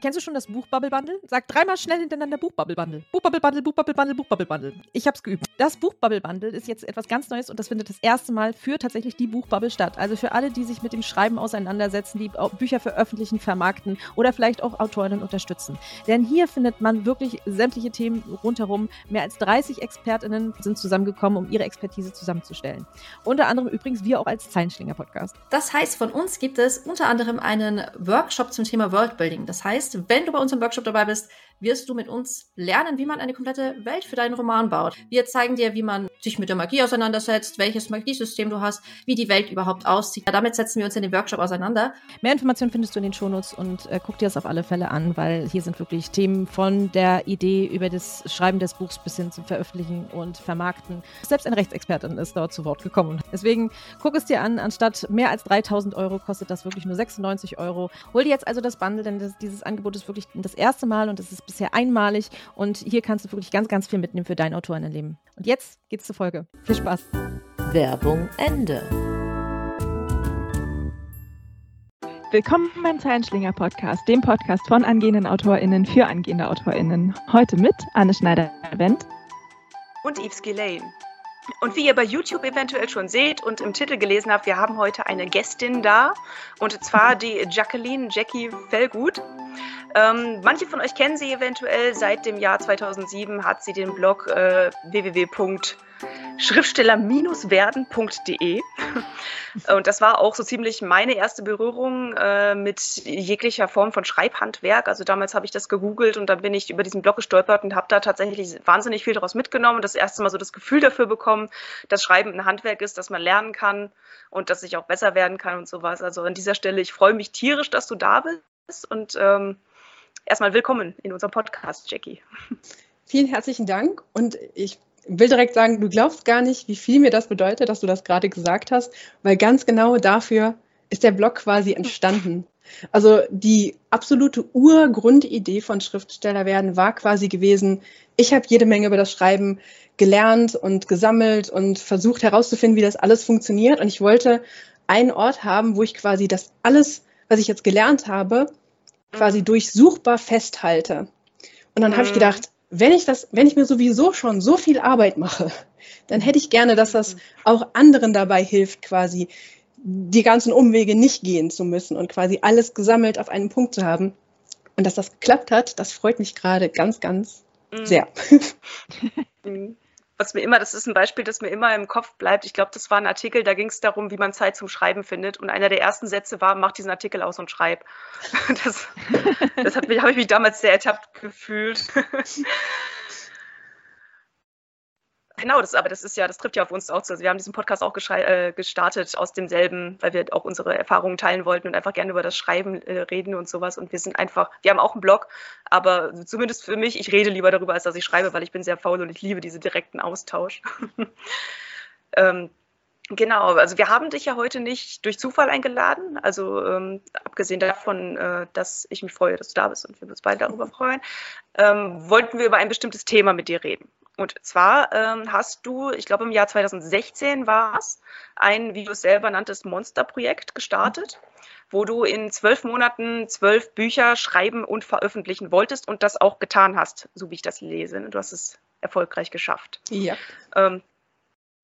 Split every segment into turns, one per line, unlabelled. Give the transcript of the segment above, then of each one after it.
Kennst du schon das Buchbubble Bundle? Sag dreimal schnell hintereinander Buchbubble Bundle. Buchbubble Bundle, Buchbubble Bundle, Buchbubble Bundle. Ich hab's geübt. Das Buchbubble Bundle ist jetzt etwas ganz Neues und das findet das erste Mal für tatsächlich die Buchbubble statt. Also für alle, die sich mit dem Schreiben auseinandersetzen, die Bücher veröffentlichen, vermarkten oder vielleicht auch Autorinnen unterstützen. Denn hier findet man wirklich sämtliche Themen rundherum. Mehr als 30 ExpertInnen sind zusammengekommen, um ihre Expertise zusammenzustellen. Unter anderem übrigens wir auch als Zeilenschlinger Podcast.
Das heißt, von uns gibt es unter anderem einen Workshop zum Thema Worldbuilding. Das heißt, wenn du bei uns im Workshop dabei bist, wirst du mit uns lernen, wie man eine komplette Welt für deinen Roman baut. Wir zeigen dir, wie man sich mit der Magie auseinandersetzt, welches Magiesystem du hast, wie die Welt überhaupt aussieht. Damit setzen wir uns in dem Workshop auseinander.
Mehr Informationen findest du in den Shownotes und äh, guck dir das auf alle Fälle an, weil hier sind wirklich Themen von der Idee über das Schreiben des Buchs bis hin zum Veröffentlichen und Vermarkten. Selbst eine Rechtsexpertin ist dort zu Wort gekommen. Deswegen guck es dir an. Anstatt mehr als 3000 Euro kostet das wirklich nur 96 Euro. Hol dir jetzt also das Bundle, denn das, dieses Angebot ist wirklich das erste Mal und es ist bisher einmalig. Und hier kannst du wirklich ganz, ganz viel mitnehmen für dein Autorinnenleben. Und jetzt geht's zur Folge. Viel Spaß.
Werbung Ende.
Willkommen beim Zeilenschlinger Podcast, dem Podcast von angehenden AutorInnen für angehende AutorInnen. Heute mit Anne Schneider-Wendt
und Yves Gillane. Und wie ihr bei YouTube eventuell schon seht und im Titel gelesen habt, wir haben heute eine Gästin da und zwar die Jacqueline Jackie Fellgut. Ähm, manche von euch kennen sie eventuell. Seit dem Jahr 2007 hat sie den Blog äh, www.schriftsteller-werden.de. Und das war auch so ziemlich meine erste Berührung äh, mit jeglicher Form von Schreibhandwerk. Also damals habe ich das gegoogelt und dann bin ich über diesen Blog gestolpert und habe da tatsächlich wahnsinnig viel daraus mitgenommen und das erste Mal so das Gefühl dafür bekommen, dass Schreiben ein Handwerk ist, das man lernen kann und dass ich auch besser werden kann und sowas. Also an dieser Stelle, ich freue mich tierisch, dass du da bist und ähm, erstmal willkommen in unserem Podcast, Jackie.
Vielen herzlichen Dank und ich will direkt sagen, du glaubst gar nicht, wie viel mir das bedeutet, dass du das gerade gesagt hast, weil ganz genau dafür ist der Blog quasi entstanden. Also die absolute Urgrundidee von Schriftsteller werden war quasi gewesen, ich habe jede Menge über das Schreiben gelernt und gesammelt und versucht herauszufinden, wie das alles funktioniert. Und ich wollte einen Ort haben, wo ich quasi das alles, was ich jetzt gelernt habe, quasi durchsuchbar festhalte. Und dann mhm. habe ich gedacht, wenn ich das, wenn ich mir sowieso schon so viel Arbeit mache, dann hätte ich gerne, dass das auch anderen dabei hilft, quasi die ganzen Umwege nicht gehen zu müssen und quasi alles gesammelt auf einen Punkt zu haben. Und dass das geklappt hat, das freut mich gerade ganz, ganz mhm. sehr.
Mhm was mir immer, das ist ein Beispiel, das mir immer im Kopf bleibt. Ich glaube, das war ein Artikel, da ging es darum, wie man Zeit zum Schreiben findet. Und einer der ersten Sätze war, mach diesen Artikel aus und schreib. Das, das habe ich mich damals sehr ertappt gefühlt. Genau, das, aber das ist ja, das trifft ja auf uns auch zu. Also wir haben diesen Podcast auch äh, gestartet aus demselben, weil wir auch unsere Erfahrungen teilen wollten und einfach gerne über das Schreiben äh, reden und sowas. Und wir sind einfach, wir haben auch einen Blog, aber zumindest für mich, ich rede lieber darüber, als dass ich schreibe, weil ich bin sehr faul und ich liebe diesen direkten Austausch. ähm, Genau, also wir haben dich ja heute nicht durch Zufall eingeladen. Also ähm, abgesehen davon, äh, dass ich mich freue, dass du da bist und wir uns beide darüber freuen, ähm, wollten wir über ein bestimmtes Thema mit dir reden. Und zwar ähm, hast du, ich glaube im Jahr 2016 war es, ein, wie du es selber nanntest, Monsterprojekt gestartet, wo du in zwölf Monaten zwölf Bücher schreiben und veröffentlichen wolltest und das auch getan hast, so wie ich das lese. Du hast es erfolgreich geschafft.
Ja.
Ähm,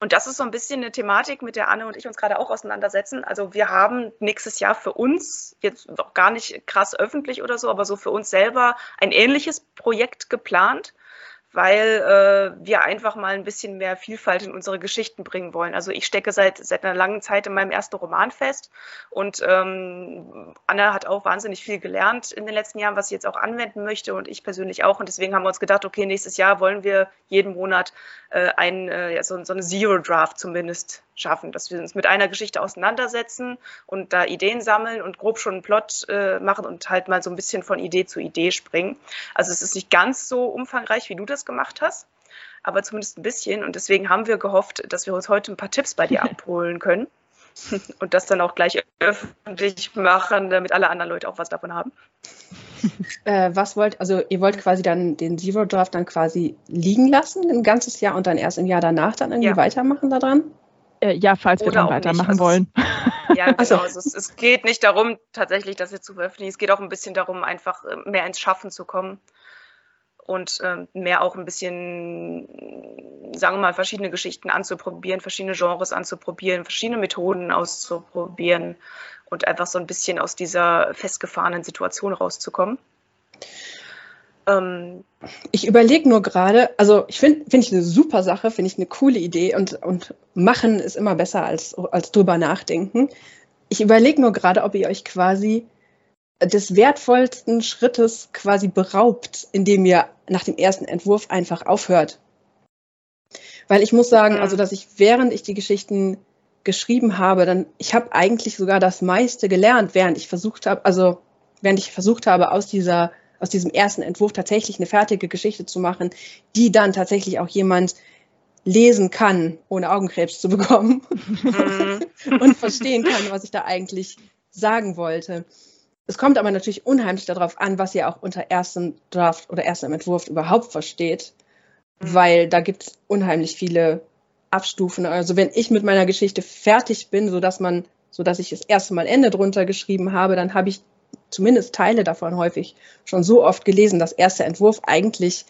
und das ist so ein bisschen eine Thematik, mit der Anne und ich uns gerade auch auseinandersetzen. Also wir haben nächstes Jahr für uns, jetzt auch gar nicht krass öffentlich oder so, aber so für uns selber ein ähnliches Projekt geplant weil äh, wir einfach mal ein bisschen mehr Vielfalt in unsere Geschichten bringen wollen. Also ich stecke seit, seit einer langen Zeit in meinem ersten Roman fest und ähm, Anna hat auch wahnsinnig viel gelernt in den letzten Jahren, was sie jetzt auch anwenden möchte und ich persönlich auch. Und deswegen haben wir uns gedacht, okay, nächstes Jahr wollen wir jeden Monat äh, ein, äh, so, so eine Zero Draft zumindest schaffen, dass wir uns mit einer Geschichte auseinandersetzen und da Ideen sammeln und grob schon einen Plot äh, machen und halt mal so ein bisschen von Idee zu Idee springen. Also es ist nicht ganz so umfangreich, wie du das gemacht hast, aber zumindest ein bisschen. Und deswegen haben wir gehofft, dass wir uns heute ein paar Tipps bei dir abholen können und das dann auch gleich öffentlich machen, damit alle anderen Leute auch was davon haben.
Äh, was wollt, also ihr wollt quasi dann den Zero Draft dann quasi liegen lassen, ein ganzes Jahr und dann erst im Jahr danach dann irgendwie ja. weitermachen daran?
Äh, ja, falls wir dann weitermachen also wollen.
Ja, genau. Also. Also es, es, geht nicht darum, tatsächlich das jetzt zu veröffentlichen. Es geht auch ein bisschen darum, einfach äh, mehr ins Schaffen zu kommen und äh, mehr auch ein bisschen, sagen wir mal, verschiedene Geschichten anzuprobieren, verschiedene Genres anzuprobieren, verschiedene Methoden auszuprobieren und einfach so ein bisschen aus dieser festgefahrenen Situation rauszukommen.
Ähm, ich überlege nur gerade, also ich finde find ich eine super Sache, finde ich eine coole Idee und, und machen ist immer besser als, als drüber nachdenken. Ich überlege nur gerade, ob ihr euch quasi des wertvollsten Schrittes quasi beraubt, indem ihr nach dem ersten Entwurf einfach aufhört. Weil ich muss sagen, also dass ich während ich die Geschichten geschrieben habe, dann ich habe eigentlich sogar das meiste gelernt, während ich versucht habe, also während ich versucht habe aus dieser aus diesem ersten Entwurf tatsächlich eine fertige Geschichte zu machen, die dann tatsächlich auch jemand lesen kann, ohne Augenkrebs zu bekommen mhm. und verstehen kann, was ich da eigentlich sagen wollte. Es kommt aber natürlich unheimlich darauf an, was ihr auch unter erstem Draft oder erstem Entwurf überhaupt versteht, mhm. weil da gibt es unheimlich viele Abstufen. Also wenn ich mit meiner Geschichte fertig bin, sodass man, sodass ich das erste Mal Ende drunter geschrieben habe, dann habe ich zumindest Teile davon häufig schon so oft gelesen, dass erster Entwurf eigentlich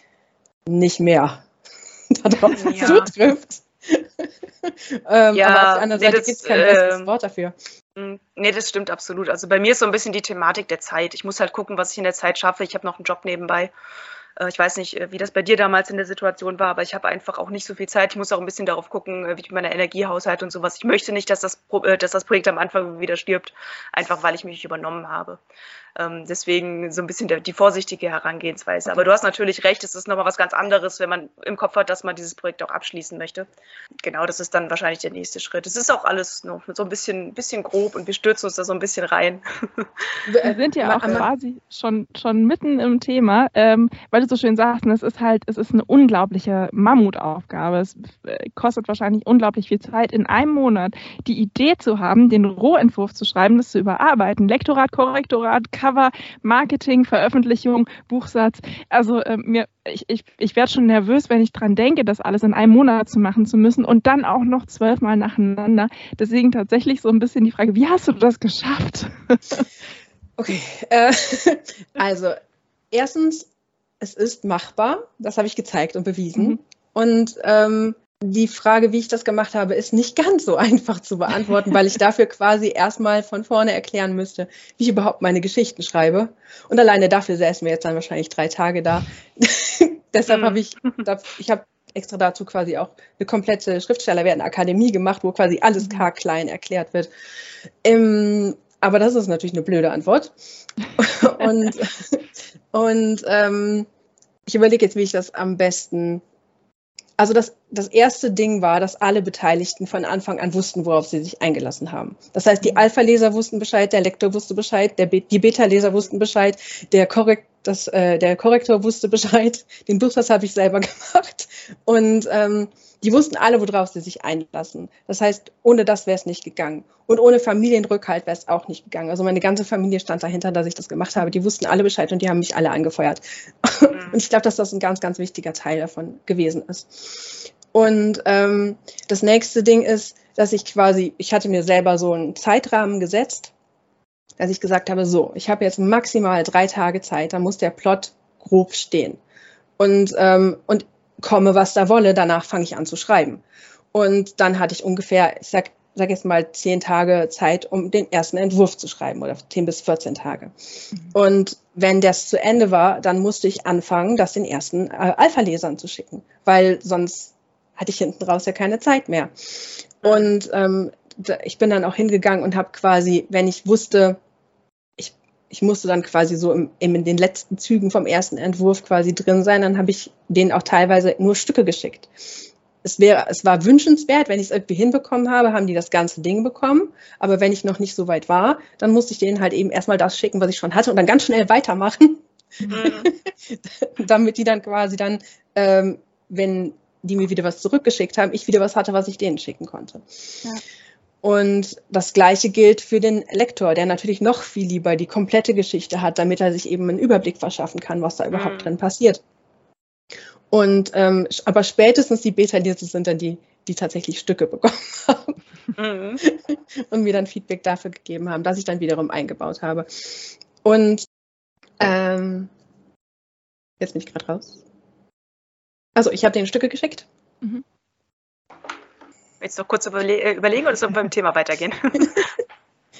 nicht mehr darauf ja. zutrifft.
ähm, ja, aber auf der anderen nee, Seite gibt es kein äh, besseres Wort dafür. Hm, nee, das stimmt absolut. Also bei mir ist so ein bisschen die Thematik der Zeit. Ich muss halt gucken, was ich in der Zeit schaffe. Ich habe noch einen Job nebenbei. Äh, ich weiß nicht, äh, wie das bei dir damals in der Situation war, aber ich habe einfach auch nicht so viel Zeit. Ich muss auch ein bisschen darauf gucken, äh, wie ich meine Energiehaushalt und sowas. Ich möchte nicht, dass das, dass das Projekt am Anfang wieder stirbt, einfach weil ich mich übernommen habe. Ähm, deswegen so ein bisschen der, die vorsichtige Herangehensweise. Aber du hast natürlich recht, es ist nochmal was ganz anderes, wenn man im Kopf hat, dass man dieses Projekt auch abschließen möchte. Genau, das ist dann wahrscheinlich der nächste Schritt. Es ist auch alles noch so ein bisschen, bisschen grob und wir stürzen uns da so ein bisschen rein.
Wir sind ja auch quasi schon, schon mitten im Thema, ähm, weil du so schön sagst, es ist halt, es ist eine unglaubliche Mammutaufgabe. Es äh, kostet wahrscheinlich unglaublich viel Zeit, in einem Monat die Idee zu haben, den Rohentwurf zu schreiben, das zu überarbeiten, Lektorat, Korrektorat, Cover, Marketing, Veröffentlichung, Buchsatz. Also äh, mir, ich, ich, ich werde schon nervös, wenn ich dran denke, das alles in einem Monat zu machen zu müssen und dann auch noch zwölfmal nacheinander. Deswegen tatsächlich so ein bisschen die Frage, wie hast du das geschafft?
okay, äh, also erstens, es ist machbar. Das habe ich gezeigt und bewiesen. Mhm. Und ähm, die Frage, wie ich das gemacht habe, ist nicht ganz so einfach zu beantworten, weil ich dafür quasi erstmal von vorne erklären müsste, wie ich überhaupt meine Geschichten schreibe. Und alleine dafür säßen wir jetzt dann wahrscheinlich drei Tage da. Deshalb habe ich, ich habe extra dazu quasi auch eine komplette Schriftstellerwerden-Akademie gemacht, wo quasi alles mhm. klein erklärt wird. Ähm, aber das ist natürlich eine blöde Antwort. und und ähm, ich überlege jetzt, wie ich das am besten also das, das erste Ding war, dass alle Beteiligten von Anfang an wussten, worauf sie sich eingelassen haben. Das heißt, die mhm. Alpha-Leser wussten Bescheid, der Lektor wusste Bescheid, der Be die Beta-Leser wussten Bescheid, der, Korrekt, das, äh, der Korrektor wusste Bescheid, den Durchsatz habe ich selber gemacht. Und ähm, die wussten alle, worauf sie sich einlassen. Das heißt, ohne das wäre es nicht gegangen. Und ohne Familienrückhalt wäre es auch nicht gegangen. Also meine ganze Familie stand dahinter, dass ich das gemacht habe. Die wussten alle Bescheid und die haben mich alle angefeuert. Mhm. Und ich glaube, dass das ein ganz, ganz wichtiger Teil davon gewesen ist. Und ähm, das nächste Ding ist, dass ich quasi, ich hatte mir selber so einen Zeitrahmen gesetzt, dass ich gesagt habe, so, ich habe jetzt maximal drei Tage Zeit, da muss der Plot grob stehen. Und, ähm, und komme, was da wolle, danach fange ich an zu schreiben. Und dann hatte ich ungefähr, ich sag, sag jetzt mal, zehn Tage Zeit, um den ersten Entwurf zu schreiben oder zehn bis 14 Tage. Mhm. Und wenn das zu Ende war, dann musste ich anfangen, das den ersten äh, Alpha-Lesern zu schicken, weil sonst hatte ich hinten raus ja keine Zeit mehr. Und ähm, ich bin dann auch hingegangen und habe quasi, wenn ich wusste, ich musste dann quasi so im, in den letzten Zügen vom ersten Entwurf quasi drin sein. Dann habe ich denen auch teilweise nur Stücke geschickt. Es, wäre, es war wünschenswert, wenn ich es irgendwie hinbekommen habe, haben die das ganze Ding bekommen. Aber wenn ich noch nicht so weit war, dann musste ich denen halt eben erstmal das schicken, was ich schon hatte und dann ganz schnell weitermachen. Mhm. Damit die dann quasi dann, ähm, wenn die mir wieder was zurückgeschickt haben, ich wieder was hatte, was ich denen schicken konnte. Ja. Und das Gleiche gilt für den Lektor, der natürlich noch viel lieber die komplette Geschichte hat, damit er sich eben einen Überblick verschaffen kann, was da überhaupt mhm. drin passiert. Und ähm, aber spätestens die Beta-Leser sind dann die, die tatsächlich Stücke bekommen haben mhm. und mir dann Feedback dafür gegeben haben, dass ich dann wiederum eingebaut habe. Und ähm, jetzt bin ich gerade raus. Also ich habe den Stücke geschickt. Mhm.
Du noch kurz überle äh, überlegen oder sollen wir beim Thema weitergehen?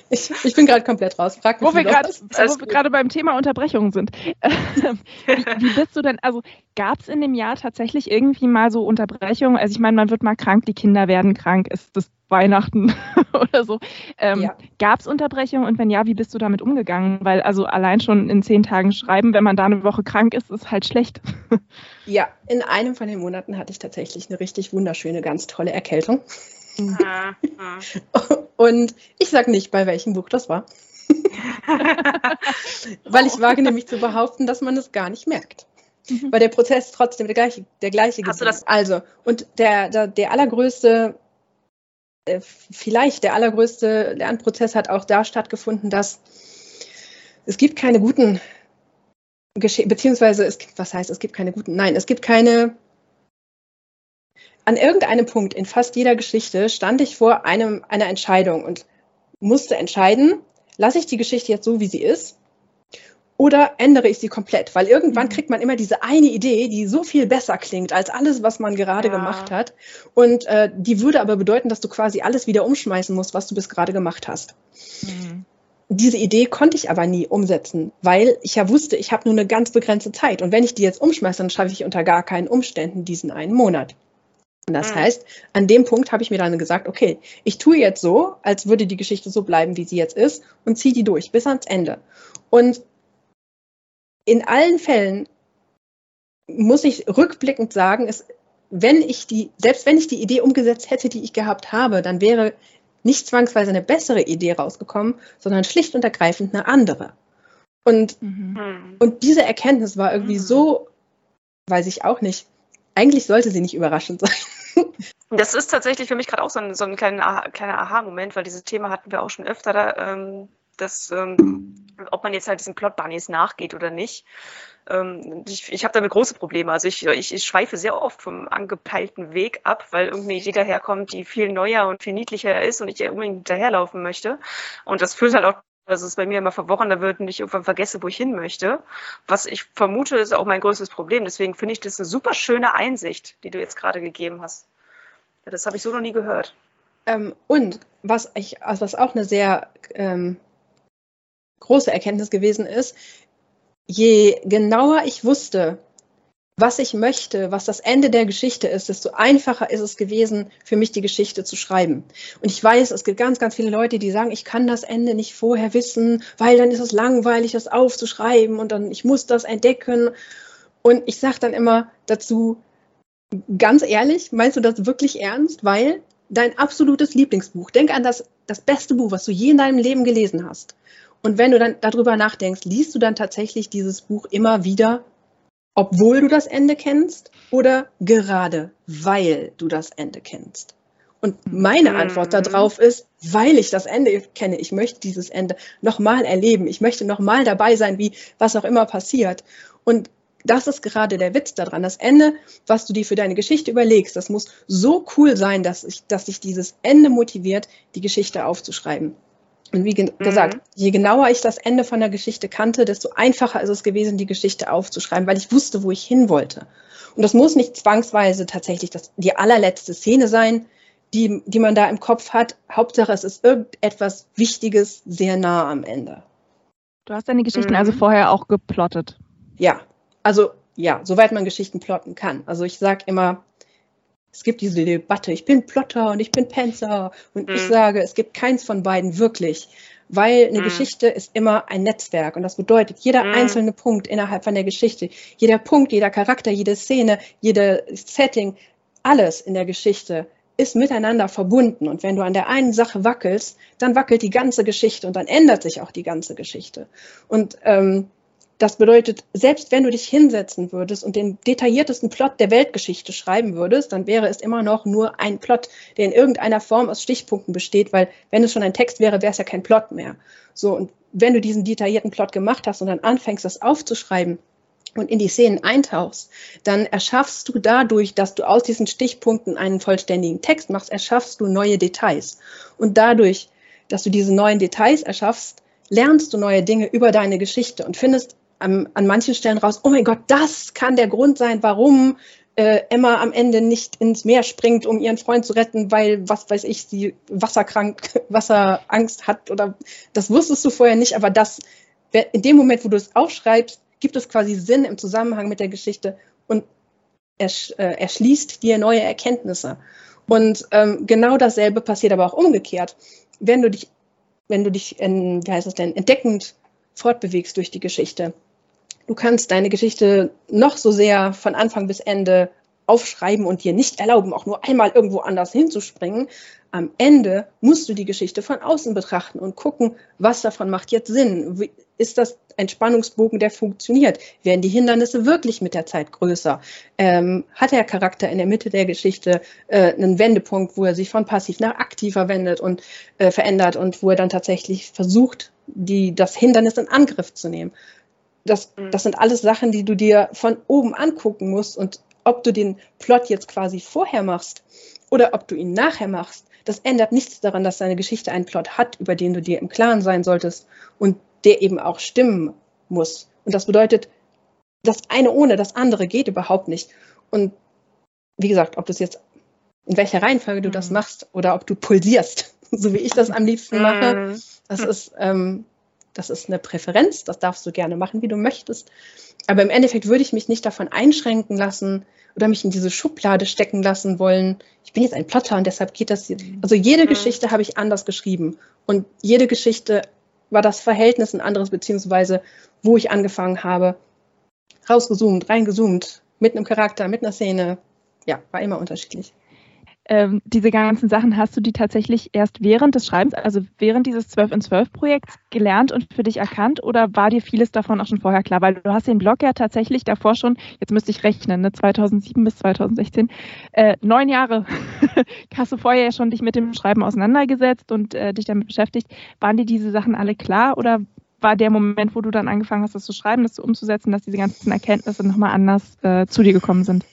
Ich, ich bin gerade komplett raus.
Frag mich wo wir gerade beim Thema Unterbrechungen sind. wie, wie, bist du denn, also gab es in dem Jahr tatsächlich irgendwie mal so Unterbrechungen? Also ich meine, man wird mal krank, die Kinder werden krank, ist das Weihnachten oder so. Ähm, ja. Gab es Unterbrechungen und wenn ja, wie bist du damit umgegangen? Weil also allein schon in zehn Tagen schreiben, wenn man da eine Woche krank ist, ist halt schlecht.
Ja, in einem von den Monaten hatte ich tatsächlich eine richtig wunderschöne, ganz tolle Erkältung. Und ich sage nicht, bei welchem Buch das war. Weil ich wage nämlich zu behaupten, dass man es gar nicht merkt. Mhm. Weil der Prozess trotzdem der gleiche, der gleiche
Hast du das?
Also, und der, der, der allergrößte, äh, vielleicht der allergrößte Lernprozess hat auch da stattgefunden, dass es gibt keine guten Geschichten, beziehungsweise es gibt, was heißt, es gibt keine guten, nein, es gibt keine an irgendeinem Punkt in fast jeder Geschichte stand ich vor einem, einer Entscheidung und musste entscheiden, lasse ich die Geschichte jetzt so, wie sie ist, oder ändere ich sie komplett? Weil irgendwann mhm. kriegt man immer diese eine Idee, die so viel besser klingt als alles, was man gerade ja. gemacht hat. Und äh, die würde aber bedeuten, dass du quasi alles wieder umschmeißen musst, was du bis gerade gemacht hast. Mhm. Diese Idee konnte ich aber nie umsetzen, weil ich ja wusste, ich habe nur eine ganz begrenzte Zeit. Und wenn ich die jetzt umschmeiße, dann schaffe ich unter gar keinen Umständen diesen einen Monat. Und das mhm. heißt, an dem Punkt habe ich mir dann gesagt, okay, ich tue jetzt so, als würde die Geschichte so bleiben, wie sie jetzt ist, und ziehe die durch bis ans Ende. Und in allen Fällen muss ich rückblickend sagen, es, wenn ich die, selbst wenn ich die Idee umgesetzt hätte, die ich gehabt habe, dann wäre nicht zwangsweise eine bessere Idee rausgekommen, sondern schlicht und ergreifend eine andere. Und, mhm. und diese Erkenntnis war irgendwie mhm. so, weiß ich auch nicht, eigentlich sollte sie nicht überraschend sein.
Das ist tatsächlich für mich gerade auch so ein, so ein kleiner, kleiner Aha-Moment, weil dieses Thema hatten wir auch schon öfter, da, ähm, dass, ähm, ob man jetzt halt diesen Plot-Bunnies nachgeht oder nicht. Ähm, ich ich habe damit große Probleme. Also ich, ich, ich schweife sehr oft vom angepeilten Weg ab, weil irgendeine Idee daherkommt, die viel neuer und viel niedlicher ist und ich unbedingt hinterherlaufen möchte. Und das führt halt auch dass es bei mir immer verworrener wird und ich irgendwann vergesse, wo ich hin möchte. Was ich vermute, ist auch mein größtes Problem. Deswegen finde ich das eine super schöne Einsicht, die du jetzt gerade gegeben hast. Das habe ich so noch nie gehört.
Ähm, und was, ich, also was auch eine sehr ähm, große Erkenntnis gewesen ist, je genauer ich wusste, was ich möchte, was das Ende der Geschichte ist, desto einfacher ist es gewesen, für mich die Geschichte zu schreiben. Und ich weiß, es gibt ganz, ganz viele Leute, die sagen, ich kann das Ende nicht vorher wissen, weil dann ist es langweilig, das aufzuschreiben und dann ich muss das entdecken. Und ich sage dann immer dazu, ganz ehrlich, meinst du das wirklich ernst? Weil dein absolutes Lieblingsbuch, denk an das, das beste Buch, was du je in deinem Leben gelesen hast. Und wenn du dann darüber nachdenkst, liest du dann tatsächlich dieses Buch immer wieder obwohl du das Ende kennst oder gerade weil du das Ende kennst? Und meine mhm. Antwort darauf ist, weil ich das Ende kenne. Ich möchte dieses Ende nochmal erleben. Ich möchte nochmal dabei sein, wie was auch immer passiert. Und das ist gerade der Witz daran. Das Ende, was du dir für deine Geschichte überlegst, das muss so cool sein, dass, ich, dass dich dieses Ende motiviert, die Geschichte aufzuschreiben. Und wie ge mhm. gesagt, je genauer ich das Ende von der Geschichte kannte, desto einfacher ist es gewesen, die Geschichte aufzuschreiben, weil ich wusste, wo ich hin wollte. Und das muss nicht zwangsweise tatsächlich das, die allerletzte Szene sein, die, die man da im Kopf hat. Hauptsache, es ist irgendetwas Wichtiges sehr nah am Ende.
Du hast deine Geschichten mhm. also vorher auch geplottet.
Ja, also ja, soweit man Geschichten plotten kann. Also ich sage immer, es gibt diese Debatte, ich bin Plotter und ich bin Panzer und mhm. ich sage, es gibt keins von beiden wirklich, weil eine mhm. Geschichte ist immer ein Netzwerk und das bedeutet, jeder mhm. einzelne Punkt innerhalb von der Geschichte, jeder Punkt, jeder Charakter, jede Szene, jede Setting, alles in der Geschichte ist miteinander verbunden. Und wenn du an der einen Sache wackelst, dann wackelt die ganze Geschichte und dann ändert sich auch die ganze Geschichte. Und ähm, das bedeutet, selbst wenn du dich hinsetzen würdest und den detailliertesten Plot der Weltgeschichte schreiben würdest, dann wäre es immer noch nur ein Plot, der in irgendeiner Form aus Stichpunkten besteht, weil wenn es schon ein Text wäre, wäre es ja kein Plot mehr. So, und wenn du diesen detaillierten Plot gemacht hast und dann anfängst, das aufzuschreiben, und in die Szenen eintauchst, dann erschaffst du dadurch, dass du aus diesen Stichpunkten einen vollständigen Text machst, erschaffst du neue Details. Und dadurch, dass du diese neuen Details erschaffst, lernst du neue Dinge über deine Geschichte und findest an, an manchen Stellen raus, oh mein Gott, das kann der Grund sein, warum äh, Emma am Ende nicht ins Meer springt, um ihren Freund zu retten, weil, was weiß ich, sie wasserkrank, Wasserangst hat oder das wusstest du vorher nicht, aber das, in dem Moment, wo du es aufschreibst, gibt es quasi Sinn im Zusammenhang mit der Geschichte und ersch, äh, erschließt dir neue Erkenntnisse. Und ähm, genau dasselbe passiert aber auch umgekehrt. Wenn du dich, wenn du dich, in, wie heißt es denn, entdeckend fortbewegst durch die Geschichte, du kannst deine Geschichte noch so sehr von Anfang bis Ende aufschreiben und dir nicht erlauben, auch nur einmal irgendwo anders hinzuspringen. Am Ende musst du die Geschichte von außen betrachten und gucken, was davon macht jetzt Sinn. Ist das ein Spannungsbogen, der funktioniert? Werden die Hindernisse wirklich mit der Zeit größer? Ähm, hat der Charakter in der Mitte der Geschichte äh, einen Wendepunkt, wo er sich von passiv nach aktiver wendet und äh, verändert und wo er dann tatsächlich versucht, die, das Hindernis in Angriff zu nehmen? Das, mhm. das sind alles Sachen, die du dir von oben angucken musst und ob du den Plot jetzt quasi vorher machst oder ob du ihn nachher machst, das ändert nichts daran, dass deine Geschichte einen Plot hat, über den du dir im Klaren sein solltest und der eben auch stimmen muss. Und das bedeutet, das eine ohne das andere geht überhaupt nicht. Und wie gesagt, ob du es jetzt in welcher Reihenfolge du mhm. das machst oder ob du pulsierst, so wie ich das am liebsten mache, mhm. das ist ähm, das ist eine Präferenz, das darfst du gerne machen, wie du möchtest. Aber im Endeffekt würde ich mich nicht davon einschränken lassen oder mich in diese Schublade stecken lassen wollen. Ich bin jetzt ein Plotter und deshalb geht das. Hier. Also jede mhm. Geschichte habe ich anders geschrieben und jede Geschichte war das Verhältnis ein anderes, beziehungsweise wo ich angefangen habe, rausgezoomt, reingezoomt, mit einem Charakter, mit einer Szene. Ja, war immer unterschiedlich
ähm, diese ganzen Sachen hast du die tatsächlich erst während des Schreibens, also während dieses 12 in 12 Projekts gelernt und für dich erkannt oder war dir vieles davon auch schon vorher klar? Weil du hast den Blog ja tatsächlich davor schon, jetzt müsste ich rechnen, ne, 2007 bis 2016, äh, neun Jahre hast du vorher ja schon dich mit dem Schreiben auseinandergesetzt und äh, dich damit beschäftigt. Waren dir diese Sachen alle klar oder war der Moment, wo du dann angefangen hast, das zu schreiben, das umzusetzen, dass diese ganzen Erkenntnisse nochmal anders äh, zu dir gekommen sind?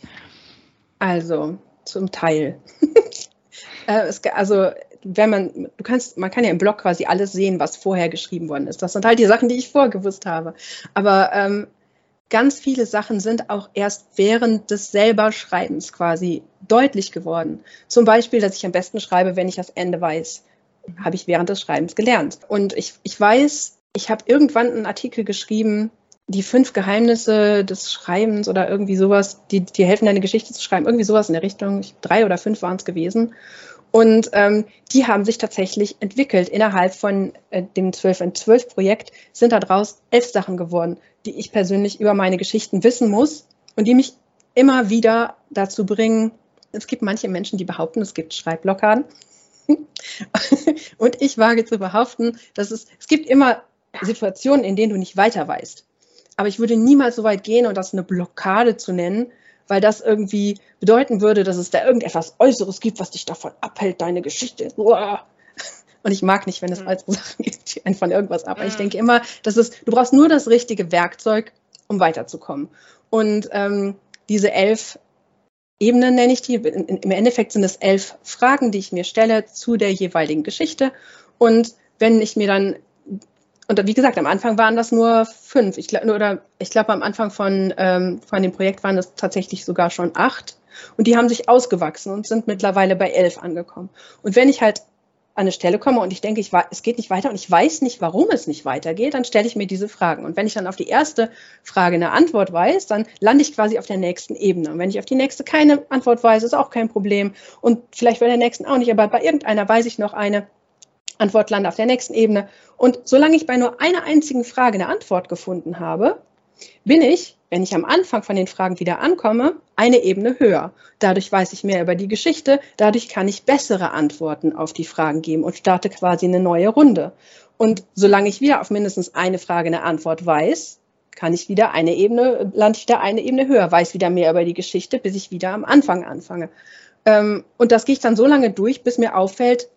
Also, zum Teil. äh, also wenn man, du kannst, man kann ja im Blog quasi alles sehen, was vorher geschrieben worden ist. Das sind halt die Sachen, die ich vorgewusst habe. Aber ähm, ganz viele Sachen sind auch erst während des selber Schreibens quasi deutlich geworden. Zum Beispiel, dass ich am besten schreibe, wenn ich das Ende weiß. Habe ich während des Schreibens gelernt. Und ich, ich weiß, ich habe irgendwann einen Artikel geschrieben, die fünf Geheimnisse des Schreibens oder irgendwie sowas, die, die helfen, deine Geschichte zu schreiben. Irgendwie sowas in der Richtung. Ich, drei oder fünf waren es gewesen. Und ähm, die haben sich tatsächlich entwickelt. Innerhalb von äh, dem 12 in 12 Projekt sind daraus elf Sachen geworden, die ich persönlich über meine Geschichten wissen muss und die mich immer wieder dazu bringen. Es gibt manche Menschen, die behaupten, es gibt Schreibblockaden. und ich wage zu behaupten, dass es, es gibt immer Situationen, in denen du nicht weiter weißt. Aber ich würde niemals so weit gehen und das eine Blockade zu nennen, weil das irgendwie bedeuten würde, dass es da irgendetwas Äußeres gibt, was dich davon abhält, deine Geschichte. Und ich mag nicht, wenn es mhm. äußere Sachen gibt, die einen von irgendwas ab. Mhm. Ich denke immer, dass es, du brauchst nur das richtige Werkzeug, um weiterzukommen. Und ähm, diese elf Ebenen nenne ich die. Im Endeffekt sind es elf Fragen, die ich mir stelle zu der jeweiligen Geschichte. Und wenn ich mir dann und wie gesagt, am Anfang waren das nur fünf. Ich, oder ich glaube, am Anfang von, ähm, von dem Projekt waren es tatsächlich sogar schon acht. Und die haben sich ausgewachsen und sind mittlerweile bei elf angekommen. Und wenn ich halt an eine Stelle komme und ich denke, ich, es geht nicht weiter und ich weiß nicht, warum es nicht weitergeht, dann stelle ich mir diese Fragen. Und wenn ich dann auf die erste Frage eine Antwort weiß, dann lande ich quasi auf der nächsten Ebene. Und wenn ich auf die nächste keine Antwort weiß, ist auch kein Problem. Und vielleicht bei der nächsten auch nicht, aber bei irgendeiner weiß ich noch eine, Antwort lande auf der nächsten Ebene. Und solange ich bei nur einer einzigen Frage eine Antwort gefunden habe, bin ich, wenn ich am Anfang von den Fragen wieder ankomme, eine Ebene höher. Dadurch weiß ich mehr über die Geschichte, dadurch kann ich bessere Antworten auf die Fragen geben und starte quasi eine neue Runde. Und solange ich wieder auf mindestens eine Frage eine Antwort weiß, kann ich wieder eine Ebene, lande ich wieder eine Ebene höher, weiß wieder mehr über die Geschichte, bis ich wieder am Anfang anfange. Ähm, und das gehe ich dann so lange durch, bis mir auffällt,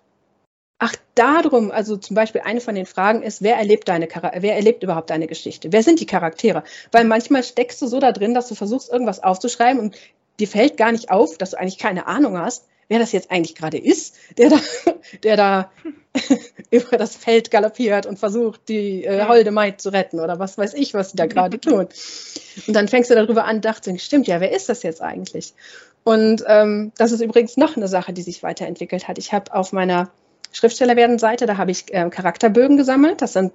Ach, darum, also zum Beispiel eine von den Fragen ist, wer erlebt deine wer erlebt überhaupt deine Geschichte? Wer sind die Charaktere? Weil manchmal steckst du so da drin, dass du versuchst, irgendwas aufzuschreiben und dir fällt gar nicht auf, dass du eigentlich keine Ahnung hast, wer das jetzt eigentlich gerade ist, der da, der da über das Feld galoppiert und versucht, die äh, holde Maid zu retten oder was weiß ich, was sie da gerade tun. Und dann fängst du darüber an, dachte, stimmt, ja, wer ist das jetzt eigentlich? Und ähm, das ist übrigens noch eine Sache, die sich weiterentwickelt hat. Ich habe auf meiner Schriftsteller werden Seite, da habe ich äh, Charakterbögen gesammelt. Das sind,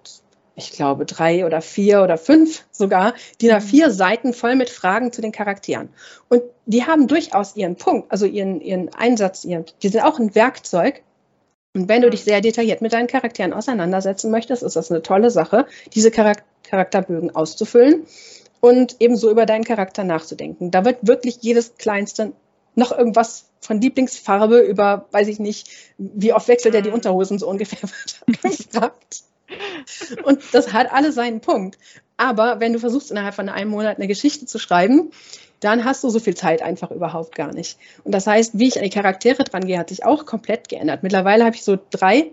ich glaube, drei oder vier oder fünf sogar, die da vier Seiten voll mit Fragen zu den Charakteren. Und die haben durchaus ihren Punkt, also ihren, ihren Einsatz, ihren, die sind auch ein Werkzeug. Und wenn du dich sehr detailliert mit deinen Charakteren auseinandersetzen möchtest, ist das eine tolle Sache, diese Charak Charakterbögen auszufüllen und ebenso über deinen Charakter nachzudenken. Da wird wirklich jedes kleinste noch irgendwas von Lieblingsfarbe über, weiß ich nicht, wie oft wechselt er die mhm. Unterhosen so ungefähr gefragt. Und das hat alle seinen Punkt. Aber wenn du versuchst, innerhalb von einem Monat eine Geschichte zu schreiben, dann hast du so viel Zeit einfach überhaupt gar nicht. Und das heißt, wie ich an die Charaktere dran gehe, hat sich auch komplett geändert. Mittlerweile habe ich so drei,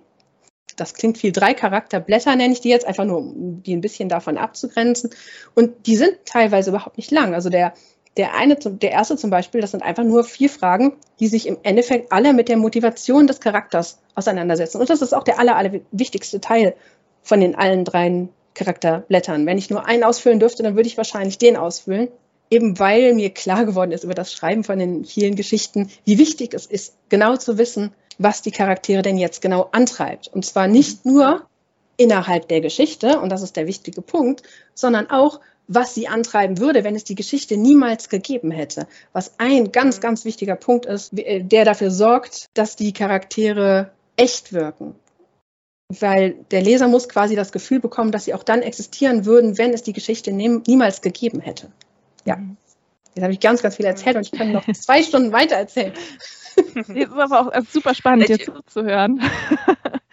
das klingt viel, drei Charakterblätter nenne ich die jetzt, einfach nur, um die ein bisschen davon abzugrenzen. Und die sind teilweise überhaupt nicht lang. Also der der eine, der erste zum Beispiel, das sind einfach nur vier Fragen, die sich im Endeffekt alle mit der Motivation des Charakters auseinandersetzen. Und das ist auch der aller, aller wichtigste Teil von den allen dreien Charakterblättern. Wenn ich nur einen ausfüllen dürfte, dann würde ich wahrscheinlich den ausfüllen. Eben weil mir klar geworden ist über das Schreiben von den vielen Geschichten, wie wichtig es ist, genau zu wissen, was die Charaktere denn jetzt genau antreibt. Und zwar nicht nur innerhalb der Geschichte, und das ist der wichtige Punkt, sondern auch, was sie antreiben würde, wenn es die Geschichte niemals gegeben hätte. Was ein ganz, mhm. ganz wichtiger Punkt ist, äh, der dafür sorgt, dass die Charaktere echt wirken. Weil der Leser muss quasi das Gefühl bekommen, dass sie auch dann existieren würden, wenn es die Geschichte niemals gegeben hätte. Ja. Mhm. Jetzt habe ich ganz, ganz viel erzählt und ich kann noch zwei Stunden weiter erzählen.
Es ist aber auch super spannend, dir zuzuhören.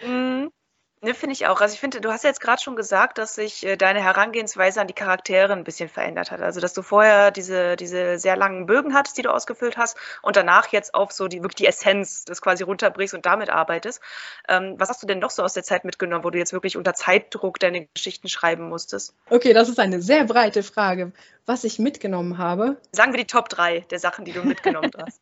Ne, finde ich auch. Also ich finde, du hast ja jetzt gerade schon gesagt, dass sich äh, deine Herangehensweise an die Charaktere ein bisschen verändert hat. Also dass du vorher diese, diese sehr langen Bögen hattest, die du ausgefüllt hast und danach jetzt auf so die wirklich die Essenz das quasi runterbrichst und damit arbeitest. Ähm, was hast du denn noch so aus der Zeit mitgenommen, wo du jetzt wirklich unter Zeitdruck deine Geschichten schreiben musstest?
Okay, das ist eine sehr breite Frage. Was ich mitgenommen habe.
Sagen wir die Top 3 der Sachen, die du mitgenommen hast.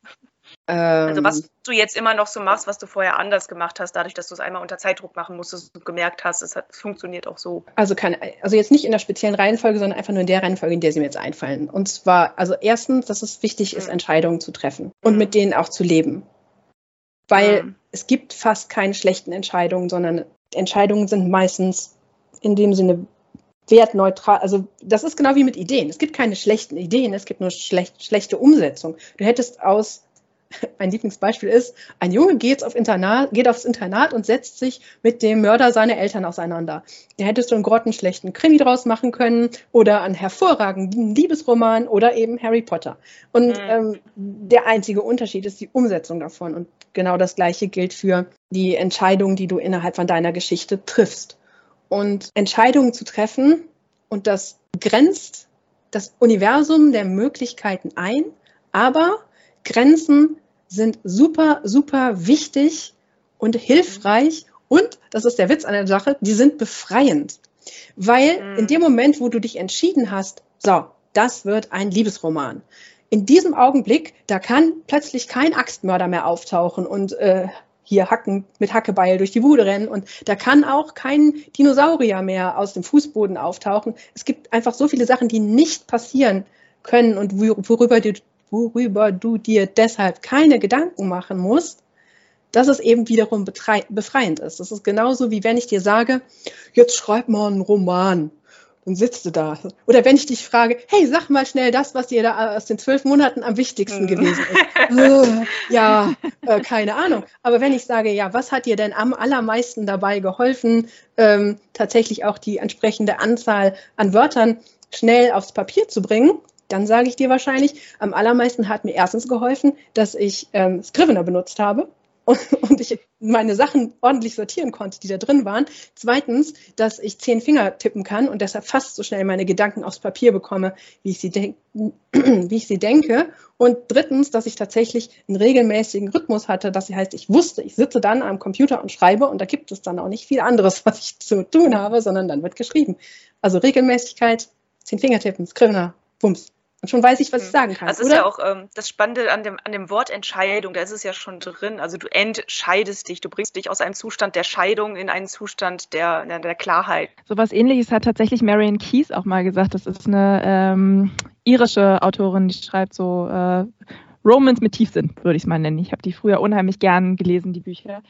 Also was ähm. du jetzt immer noch so machst, was du vorher anders gemacht hast, dadurch, dass du es einmal unter Zeitdruck machen musstest und gemerkt hast, es, hat, es funktioniert auch so.
Also, kann, also jetzt nicht in der speziellen Reihenfolge, sondern einfach nur in der Reihenfolge, in der sie mir jetzt einfallen. Und zwar, also erstens, dass es wichtig ist, mhm. Entscheidungen zu treffen und mhm. mit denen auch zu leben. Weil mhm. es gibt fast keine schlechten Entscheidungen, sondern Entscheidungen sind meistens in dem Sinne wertneutral. Also das ist genau wie mit Ideen. Es gibt keine schlechten Ideen, es gibt nur schlecht, schlechte Umsetzung. Du hättest aus mein Lieblingsbeispiel ist, ein Junge geht, auf Internat, geht aufs Internat und setzt sich mit dem Mörder seiner Eltern auseinander. Da hättest du einen grottenschlechten Krimi draus machen können oder einen hervorragenden Liebesroman oder eben Harry Potter. Und mhm. ähm, der einzige Unterschied ist die Umsetzung davon. Und genau das Gleiche gilt für die Entscheidungen, die du innerhalb von deiner Geschichte triffst. Und Entscheidungen zu treffen, und das grenzt das Universum der Möglichkeiten ein, aber Grenzen sind super, super wichtig und hilfreich. Und, das ist der Witz an der Sache, die sind befreiend. Weil mhm. in dem Moment, wo du dich entschieden hast, so, das wird ein Liebesroman. In diesem Augenblick, da kann plötzlich kein Axtmörder mehr auftauchen und äh, hier Hacken mit Hackebeil durch die Bude rennen und da kann auch kein Dinosaurier mehr aus dem Fußboden auftauchen. Es gibt einfach so viele Sachen, die nicht passieren können und worüber du worüber du dir deshalb keine Gedanken machen musst, dass es eben wiederum befreiend ist. Das ist genauso wie wenn ich dir sage, jetzt schreib mal einen Roman. Dann sitzt du da. Oder wenn ich dich frage, hey, sag mal schnell das, was dir da aus den zwölf Monaten am wichtigsten mhm. gewesen ist. äh, ja, äh, keine Ahnung. Aber wenn ich sage, ja, was hat dir denn am allermeisten dabei geholfen, ähm, tatsächlich auch die entsprechende Anzahl an Wörtern schnell aufs Papier zu bringen, dann sage ich dir wahrscheinlich, am allermeisten hat mir erstens geholfen, dass ich ähm, Scrivener benutzt habe. und, und ich meine Sachen ordentlich sortieren konnte, die da drin waren. Zweitens, dass ich zehn Finger tippen kann und deshalb fast so schnell meine Gedanken aufs Papier bekomme, wie ich sie, denk wie ich sie denke. Und drittens, dass ich tatsächlich einen regelmäßigen Rhythmus hatte. Das heißt, ich wusste, ich sitze dann am Computer und schreibe und da gibt es dann auch nicht viel anderes, was ich zu tun habe, sondern dann wird geschrieben. Also Regelmäßigkeit, zehn Finger tippen, Scrivener, Bums. Und schon weiß ich, was ich mhm. sagen kann.
Also ist ja auch ähm, das Spannende an dem, an dem Wort Entscheidung, da ist es ja schon drin. Also du entscheidest dich, du bringst dich aus einem Zustand der Scheidung in einen Zustand der, der, Klarheit.
So was ähnliches hat tatsächlich Marion Keys auch mal gesagt. Das ist eine ähm, irische Autorin, die schreibt so äh, Romans mit Tiefsinn, würde ich es mal nennen. Ich habe die früher unheimlich gern gelesen, die Bücher.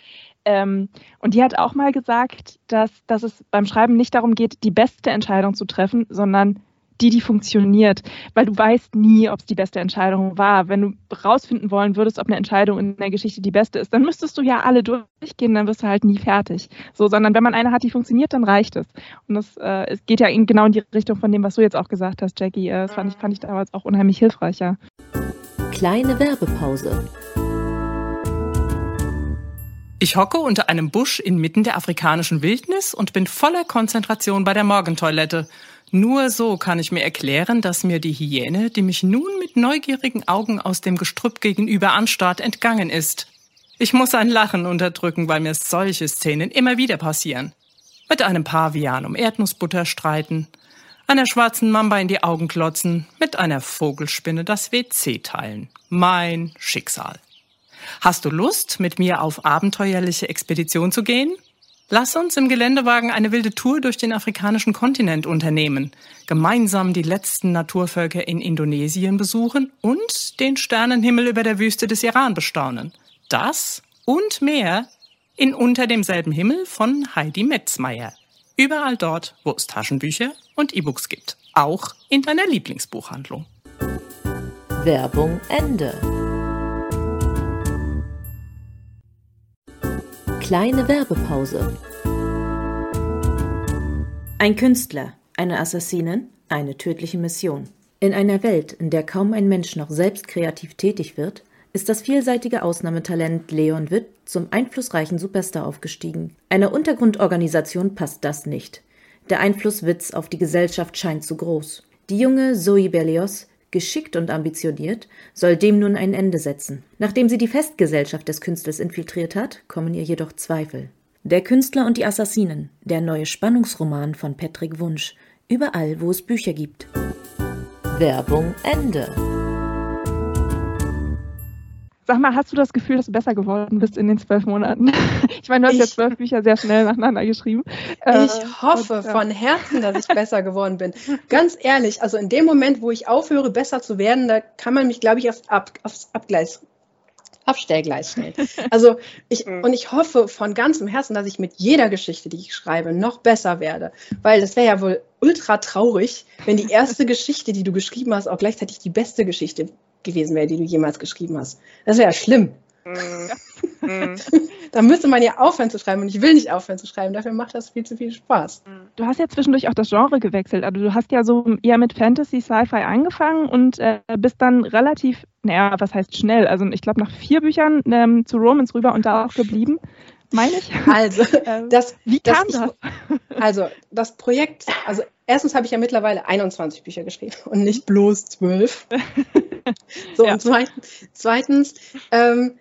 Ähm, und die hat auch mal gesagt, dass, dass es beim Schreiben nicht darum geht, die beste Entscheidung zu treffen, sondern die, die funktioniert, weil du weißt nie, ob es die beste Entscheidung war. Wenn du rausfinden wollen würdest, ob eine Entscheidung in der Geschichte die beste ist, dann müsstest du ja alle durchgehen, dann wirst du halt nie fertig. So, sondern wenn man eine hat, die funktioniert, dann reicht es. Und das äh, es geht ja in, genau in die Richtung von dem, was du jetzt auch gesagt hast, Jackie. Äh, das fand ich, fand ich damals auch unheimlich hilfreich, ja.
Kleine Werbepause.
Ich hocke unter einem Busch inmitten der afrikanischen Wildnis und bin voller Konzentration bei der Morgentoilette. Nur so kann ich mir erklären, dass mir die Hyäne, die mich nun mit neugierigen Augen aus dem Gestrüpp gegenüber anstarrt, entgangen ist. Ich muss ein Lachen unterdrücken, weil mir solche Szenen immer wieder passieren. Mit einem Pavian um Erdnussbutter streiten, einer schwarzen Mamba in die Augen klotzen, mit einer Vogelspinne das WC teilen. Mein Schicksal. Hast du Lust, mit mir auf abenteuerliche Expedition zu gehen? Lass uns im Geländewagen eine wilde Tour durch den afrikanischen Kontinent unternehmen, gemeinsam die letzten Naturvölker in Indonesien besuchen und den Sternenhimmel über der Wüste des Iran bestaunen. Das und mehr in Unter demselben Himmel von Heidi Metzmeier. Überall dort, wo es Taschenbücher und E-Books gibt. Auch in deiner Lieblingsbuchhandlung.
Werbung Ende. Kleine Werbepause. Ein Künstler, eine Assassinin, eine tödliche Mission. In einer Welt, in der kaum ein Mensch noch selbst kreativ tätig wird, ist das vielseitige Ausnahmetalent Leon Witt zum einflussreichen Superstar aufgestiegen. Einer Untergrundorganisation passt das nicht. Der Einfluss Witts auf die Gesellschaft scheint zu groß. Die junge Zoe Berlioz geschickt und ambitioniert, soll dem nun ein Ende setzen. Nachdem sie die Festgesellschaft des Künstlers infiltriert hat, kommen ihr jedoch Zweifel. Der Künstler und die Assassinen, der neue Spannungsroman von Patrick Wunsch, überall, wo es Bücher gibt. Werbung Ende.
Sag mal, hast du das Gefühl, dass du besser geworden bist in den zwölf Monaten? Ich meine, du hast ich, ja zwölf Bücher sehr schnell nacheinander geschrieben.
Ich äh, hoffe und, ja. von Herzen, dass ich besser geworden bin. Ganz ehrlich, also in dem Moment, wo ich aufhöre, besser zu werden, da kann man mich, glaube ich, aufs, Ab, aufs Abgleis Abstellgleis stellen. Also ich, mhm. und ich hoffe von ganzem Herzen, dass ich mit jeder Geschichte, die ich schreibe, noch besser werde. Weil das wäre ja wohl ultra traurig, wenn die erste Geschichte, die du geschrieben hast, auch gleichzeitig die beste Geschichte gewesen wäre, die du jemals geschrieben hast. Das wäre ja schlimm. Mhm. da müsste man ja aufhören zu schreiben und ich will nicht aufhören zu schreiben. Dafür macht das viel zu viel Spaß.
Mhm. Du hast ja zwischendurch auch das Genre gewechselt. Also du hast ja so eher mit Fantasy, Sci-Fi angefangen und äh, bist dann relativ, naja, was heißt schnell? Also ich glaube nach vier Büchern ähm, zu Romans rüber und da auch geblieben meine ich.
Also, ähm, das, wie kam das? Ich, also, das Projekt, also erstens habe ich ja mittlerweile 21 Bücher geschrieben und nicht bloß 12. so, ja. und zweitens, zweitens ähm,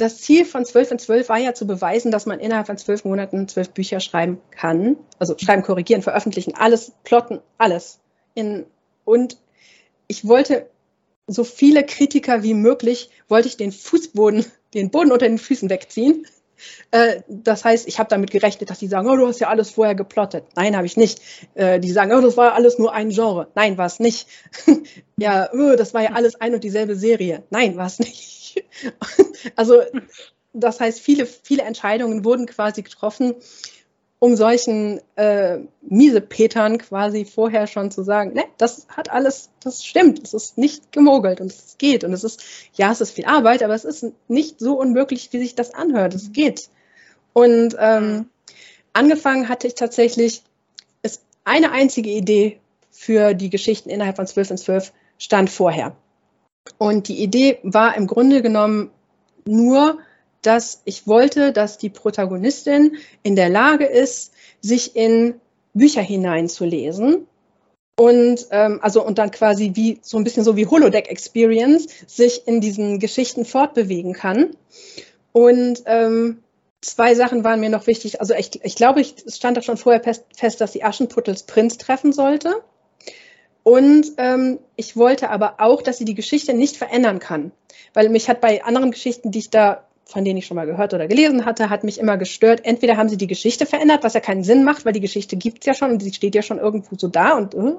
das Ziel von 12 in 12 war ja zu beweisen, dass man innerhalb von zwölf Monaten zwölf Bücher schreiben kann. Also schreiben, korrigieren, veröffentlichen, alles, plotten, alles. In, und ich wollte so viele Kritiker wie möglich, wollte ich den Fußboden, den Boden unter den Füßen wegziehen. Äh, das heißt, ich habe damit gerechnet, dass die sagen, oh, du hast ja alles vorher geplottet. Nein, habe ich nicht. Äh, die sagen, oh, das war alles nur ein Genre. Nein, war es nicht. ja, oh, das war ja alles ein und dieselbe Serie. Nein, war es nicht. also, das heißt, viele, viele Entscheidungen wurden quasi getroffen, um solchen äh, Miesepetern quasi vorher schon zu sagen, ne, das hat alles, das stimmt, es ist nicht gemogelt und es geht und es ist, ja, es ist viel Arbeit, aber es ist nicht so unmöglich, wie sich das anhört, es geht. Und ähm, angefangen hatte ich tatsächlich, ist eine einzige Idee für die Geschichten innerhalb von 12 in 12 stand vorher. Und die Idee war im Grunde genommen nur dass ich wollte, dass die Protagonistin in der Lage ist, sich in Bücher hineinzulesen und ähm, also und dann quasi wie so ein bisschen so wie Holodeck Experience sich in diesen Geschichten fortbewegen kann. Und ähm, zwei Sachen waren mir noch wichtig. Also ich, ich glaube, ich, es stand da schon vorher fest, dass sie Aschenputtels Prinz treffen sollte. Und ähm, ich wollte aber auch, dass sie die Geschichte nicht verändern kann. Weil mich hat bei anderen Geschichten, die ich da von denen ich schon mal gehört oder gelesen hatte, hat mich immer gestört. Entweder haben sie die Geschichte verändert, was ja keinen Sinn macht, weil die Geschichte gibt es ja schon und sie steht ja schon irgendwo so da und äh.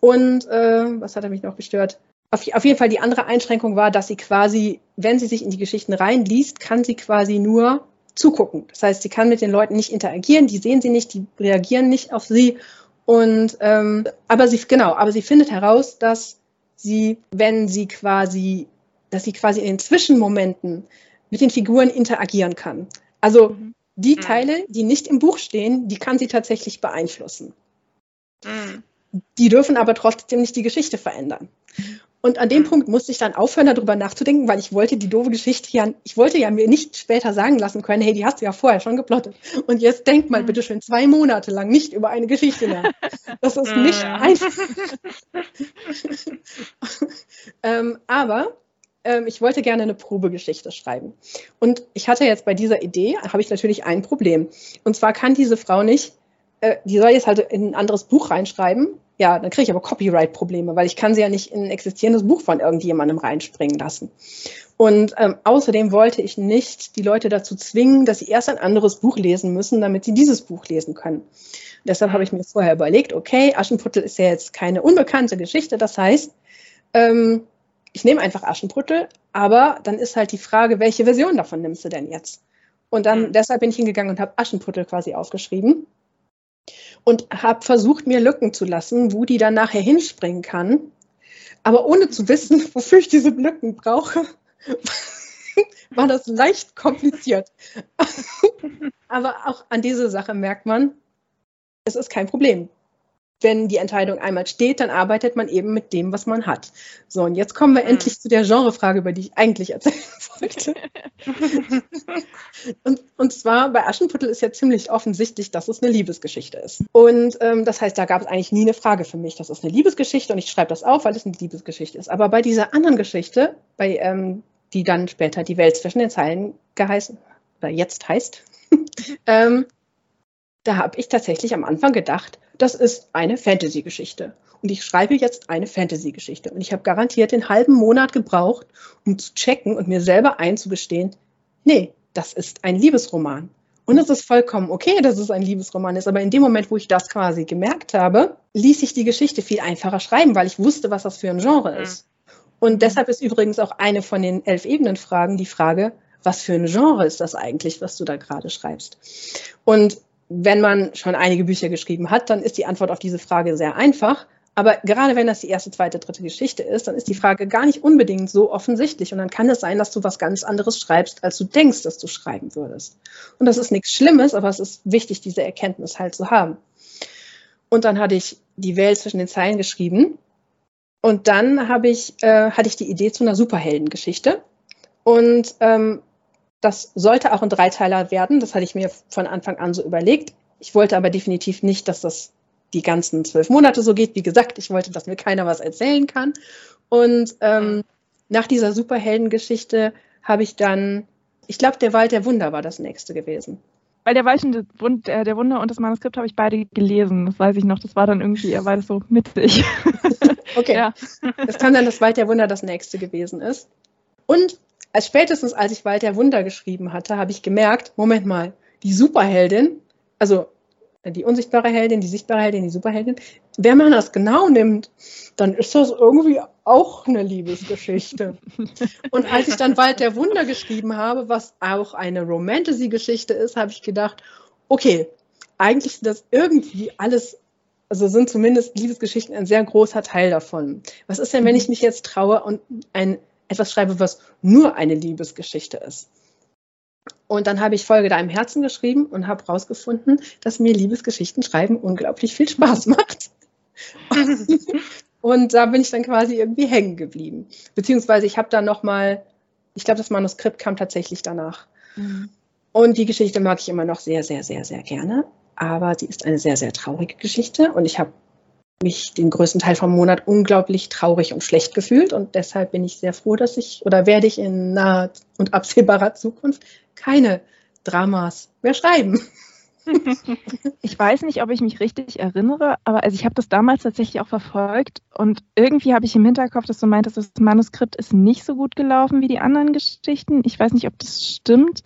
und äh, was hat er mich noch gestört? Auf, auf, jeden Fall die andere Einschränkung war, dass sie quasi, wenn sie sich in die Geschichten reinliest, kann sie quasi nur zugucken. Das heißt, sie kann mit den Leuten nicht interagieren, die sehen sie nicht, die reagieren nicht auf sie. Und ähm, aber sie genau, aber sie findet heraus, dass sie, wenn sie quasi, dass sie quasi in den Zwischenmomenten mit den Figuren interagieren kann. Also mhm. die mhm. Teile, die nicht im Buch stehen, die kann sie tatsächlich beeinflussen. Mhm. Die dürfen aber trotzdem nicht die Geschichte verändern. Und an dem mhm. Punkt musste ich dann aufhören, darüber nachzudenken, weil ich wollte die doofe Geschichte ja, ich wollte ja mir nicht später sagen lassen können, hey, die hast du ja vorher schon geplottet. Und jetzt denk mal mhm. bitte schön zwei Monate lang nicht über eine Geschichte nach. Das ist nicht einfach. ähm, aber ähm, ich wollte gerne eine Probegeschichte schreiben. Und ich hatte jetzt bei dieser Idee, habe ich natürlich ein Problem. Und zwar kann diese Frau nicht, äh, die soll jetzt halt in ein anderes Buch reinschreiben. Ja, dann kriege ich aber Copyright-Probleme, weil ich kann sie ja nicht in ein existierendes Buch von irgendjemandem reinspringen lassen. Und ähm, außerdem wollte ich nicht die Leute dazu zwingen, dass sie erst ein anderes Buch lesen müssen, damit sie dieses Buch lesen können. Deshalb habe ich mir vorher überlegt, okay, Aschenputtel ist ja jetzt keine unbekannte Geschichte. Das heißt, ähm, ich nehme einfach Aschenputtel, aber dann ist halt die Frage, welche Version davon nimmst du denn jetzt? Und dann, mhm. deshalb bin ich hingegangen und habe Aschenputtel quasi aufgeschrieben und habe versucht, mir Lücken zu lassen, wo die dann nachher hinspringen kann. Aber ohne zu wissen, wofür ich diese Lücken brauche, war das leicht kompliziert. aber auch an diese Sache merkt man, es ist kein Problem wenn die Entscheidung einmal steht, dann arbeitet man eben mit dem, was man hat. So, und jetzt kommen wir mhm. endlich zu der Genrefrage, über die ich eigentlich erzählen wollte. und, und zwar bei Aschenputtel ist ja ziemlich offensichtlich, dass es eine Liebesgeschichte ist. Und ähm, das heißt, da gab es eigentlich nie eine Frage für mich. Das ist eine Liebesgeschichte und ich schreibe das auf, weil es eine Liebesgeschichte ist. Aber bei dieser anderen Geschichte, bei ähm, die dann später die Welt zwischen den Zeilen geheißen, oder jetzt heißt, ähm, da habe ich tatsächlich am Anfang gedacht, das ist eine Fantasy-Geschichte. Und ich schreibe jetzt eine Fantasy-Geschichte. Und ich habe garantiert den halben Monat gebraucht, um zu checken und mir selber einzugestehen, nee, das ist ein Liebesroman. Und es ist vollkommen okay, dass es ein Liebesroman ist. Aber in dem Moment, wo ich das quasi gemerkt habe, ließ ich die Geschichte viel einfacher schreiben, weil ich wusste, was das für ein Genre mhm. ist. Und deshalb ist übrigens auch eine von den elf Ebenen-Fragen die Frage, was für ein Genre ist das eigentlich, was du da gerade schreibst? Und wenn man schon einige Bücher geschrieben hat, dann ist die Antwort auf diese Frage sehr einfach. Aber gerade wenn das die erste, zweite, dritte Geschichte ist, dann ist die Frage gar nicht unbedingt so offensichtlich. Und dann kann es sein, dass du was ganz anderes schreibst, als du denkst, dass du schreiben würdest. Und das ist nichts Schlimmes, aber es ist wichtig, diese Erkenntnis halt zu haben. Und dann hatte ich die Welt zwischen den Zeilen geschrieben. Und dann habe ich, äh, hatte ich die Idee zu einer Superheldengeschichte. Und ähm, das sollte auch ein Dreiteiler werden. Das hatte ich mir von Anfang an so überlegt. Ich wollte aber definitiv nicht, dass das die ganzen zwölf Monate so geht. Wie gesagt, ich wollte, dass mir keiner was erzählen kann. Und ähm, nach dieser Superheldengeschichte habe ich dann, ich glaube, der Wald der Wunder war das nächste gewesen.
Weil der Wald äh, der Wunder und das Manuskript habe ich beide gelesen. Das weiß ich noch. Das war dann irgendwie eher beides so mittig.
okay. Ja. Es kann dann das Wald der Wunder das nächste gewesen ist. Und als spätestens als ich Wald der Wunder geschrieben hatte, habe ich gemerkt, Moment mal, die Superheldin, also die unsichtbare Heldin, die sichtbare Heldin, die Superheldin, wenn man das genau nimmt, dann ist das irgendwie auch eine Liebesgeschichte. Und als ich dann Wald der Wunder geschrieben habe, was auch eine Romantasy-Geschichte ist, habe ich gedacht, okay, eigentlich sind das irgendwie alles, also sind zumindest Liebesgeschichten ein sehr großer Teil davon. Was ist denn, wenn ich mich jetzt traue und ein etwas schreibe, was nur eine Liebesgeschichte ist. Und dann habe ich Folge deinem Herzen geschrieben und habe herausgefunden, dass mir Liebesgeschichten schreiben unglaublich viel Spaß macht. und da bin ich dann quasi irgendwie hängen geblieben. Beziehungsweise ich habe dann nochmal, ich glaube, das Manuskript kam tatsächlich danach. Mhm. Und die Geschichte mag ich immer noch sehr, sehr, sehr, sehr gerne. Aber sie ist eine sehr, sehr traurige Geschichte und ich habe mich den größten Teil vom Monat unglaublich traurig und schlecht gefühlt und deshalb bin ich sehr froh, dass ich oder werde ich in naher und absehbarer Zukunft keine Dramas mehr schreiben.
Ich weiß nicht, ob ich mich richtig erinnere, aber also ich habe das damals tatsächlich auch verfolgt und irgendwie habe ich im Hinterkopf, dass du meintest, das Manuskript ist nicht so gut gelaufen wie die anderen Geschichten. Ich weiß nicht, ob das stimmt.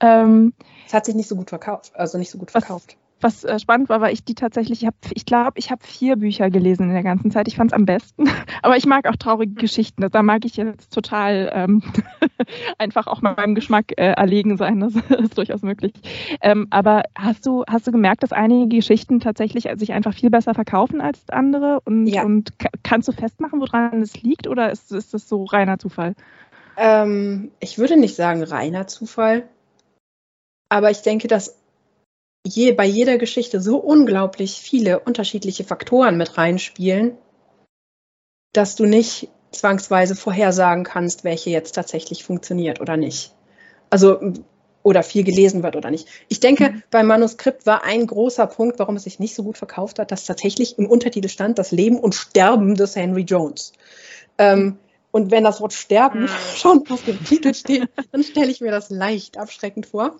Ähm, es hat sich nicht so gut verkauft, also nicht so gut verkauft
was äh, spannend war, weil ich die tatsächlich, ich, ich glaube, ich habe vier Bücher gelesen in der ganzen Zeit. Ich fand es am besten. Aber ich mag auch traurige Geschichten. Da mag ich jetzt total ähm, einfach auch meinem Geschmack äh, erlegen sein. Das ist durchaus möglich. Ähm, aber hast du, hast du gemerkt, dass einige Geschichten tatsächlich sich einfach viel besser verkaufen als andere? Und, ja. und kannst du festmachen, woran es liegt? Oder ist, ist das so reiner Zufall?
Ähm, ich würde nicht sagen reiner Zufall. Aber ich denke, dass je, bei jeder Geschichte so unglaublich viele unterschiedliche Faktoren mit reinspielen, dass du nicht zwangsweise vorhersagen kannst, welche jetzt tatsächlich funktioniert oder nicht. Also oder viel gelesen wird oder nicht. Ich denke, mhm. beim Manuskript war ein großer Punkt, warum es sich nicht so gut verkauft hat, dass tatsächlich im Untertitel stand das Leben und Sterben des Henry Jones. Ähm, und wenn das Wort Sterben mhm. schon auf dem Titel steht, dann stelle ich mir das leicht abschreckend vor.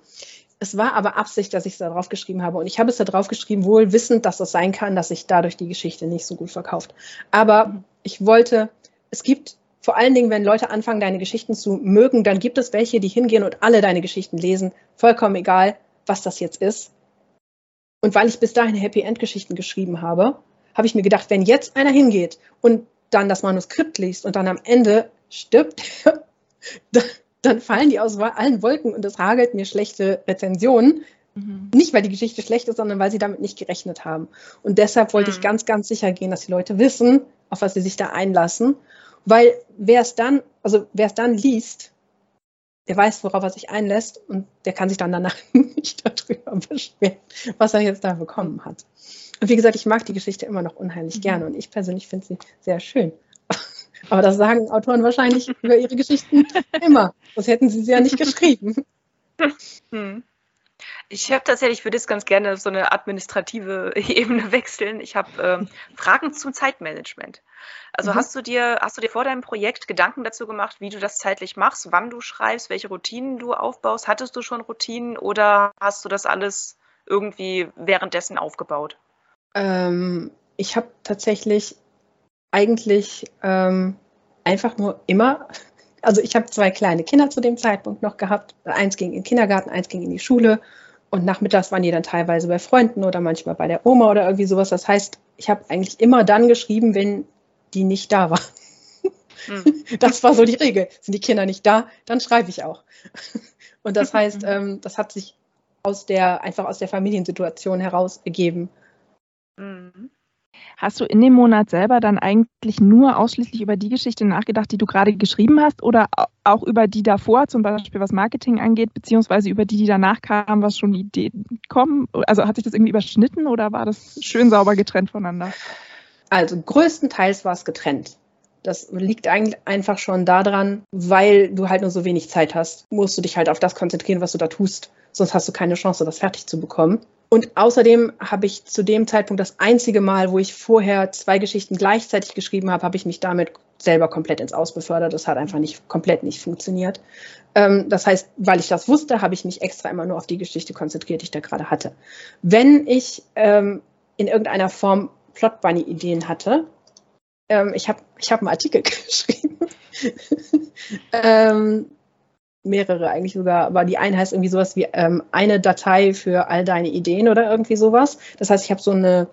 Es war aber Absicht, dass ich es da drauf geschrieben habe. Und ich habe es da drauf geschrieben, wohl wissend, dass es sein kann, dass sich dadurch die Geschichte nicht so gut verkauft. Aber ich wollte, es gibt vor allen Dingen, wenn Leute anfangen, deine Geschichten zu mögen, dann gibt es welche, die hingehen und alle deine Geschichten lesen. Vollkommen egal, was das jetzt ist. Und weil ich bis dahin Happy End Geschichten geschrieben habe, habe ich mir gedacht, wenn jetzt einer hingeht und dann das Manuskript liest und dann am Ende stirbt, dann fallen die aus allen Wolken und es hagelt mir schlechte Rezensionen. Mhm. Nicht, weil die Geschichte schlecht ist, sondern weil sie damit nicht gerechnet haben. Und deshalb wollte mhm. ich ganz, ganz sicher gehen, dass die Leute wissen, auf was sie sich da einlassen. Weil wer es dann, also wer es dann liest, der weiß, worauf er sich einlässt und der kann sich dann danach nicht darüber beschweren, was er jetzt da bekommen hat. Und wie gesagt, ich mag die Geschichte immer noch unheimlich mhm. gerne und ich persönlich finde sie sehr schön. Aber das sagen Autoren wahrscheinlich über ihre Geschichten immer. Sonst hätten sie sie ja nicht geschrieben.
Hm. Ich habe tatsächlich, ich würde jetzt ganz gerne so eine administrative Ebene wechseln. Ich habe ähm, Fragen zum Zeitmanagement. Also mhm. hast du dir, hast du dir vor deinem Projekt Gedanken dazu gemacht, wie du das zeitlich machst, wann du schreibst, welche Routinen du aufbaust? Hattest du schon Routinen oder hast du das alles irgendwie währenddessen aufgebaut?
Ähm, ich habe tatsächlich eigentlich ähm, einfach nur immer, also ich habe zwei kleine Kinder zu dem Zeitpunkt noch gehabt. Eins ging in den Kindergarten, eins ging in die Schule. Und nachmittags waren die dann teilweise bei Freunden oder manchmal bei der Oma oder irgendwie sowas. Das heißt, ich habe eigentlich immer dann geschrieben, wenn die nicht da war. Hm. Das war so die Regel. Sind die Kinder nicht da, dann schreibe ich auch. Und das heißt, ähm, das hat sich aus der, einfach aus der Familiensituation heraus ergeben.
Mhm. Hast du in dem Monat selber dann eigentlich nur ausschließlich über die Geschichte nachgedacht, die du gerade geschrieben hast, oder auch über die davor, zum Beispiel was Marketing angeht, beziehungsweise über die, die danach kamen, was schon Ideen kommen? Also hat sich das irgendwie überschnitten oder war das schön sauber getrennt voneinander?
Also größtenteils war es getrennt. Das liegt eigentlich einfach schon daran, weil du halt nur so wenig Zeit hast, musst du dich halt auf das konzentrieren, was du da tust. Sonst hast du keine Chance, das fertig zu bekommen. Und außerdem habe ich zu dem Zeitpunkt das einzige Mal, wo ich vorher zwei Geschichten gleichzeitig geschrieben habe, habe ich mich damit selber komplett ins Aus befördert. Das hat einfach nicht komplett nicht funktioniert. Ähm, das heißt, weil ich das wusste, habe ich mich extra immer nur auf die Geschichte konzentriert, die ich da gerade hatte. Wenn ich ähm, in irgendeiner Form Plot Bunny Ideen hatte, ähm, ich habe ich hab einen Artikel geschrieben. mehrere eigentlich sogar, aber die eine heißt irgendwie sowas wie ähm, eine Datei für all deine Ideen oder irgendwie sowas. Das heißt, ich habe so eine,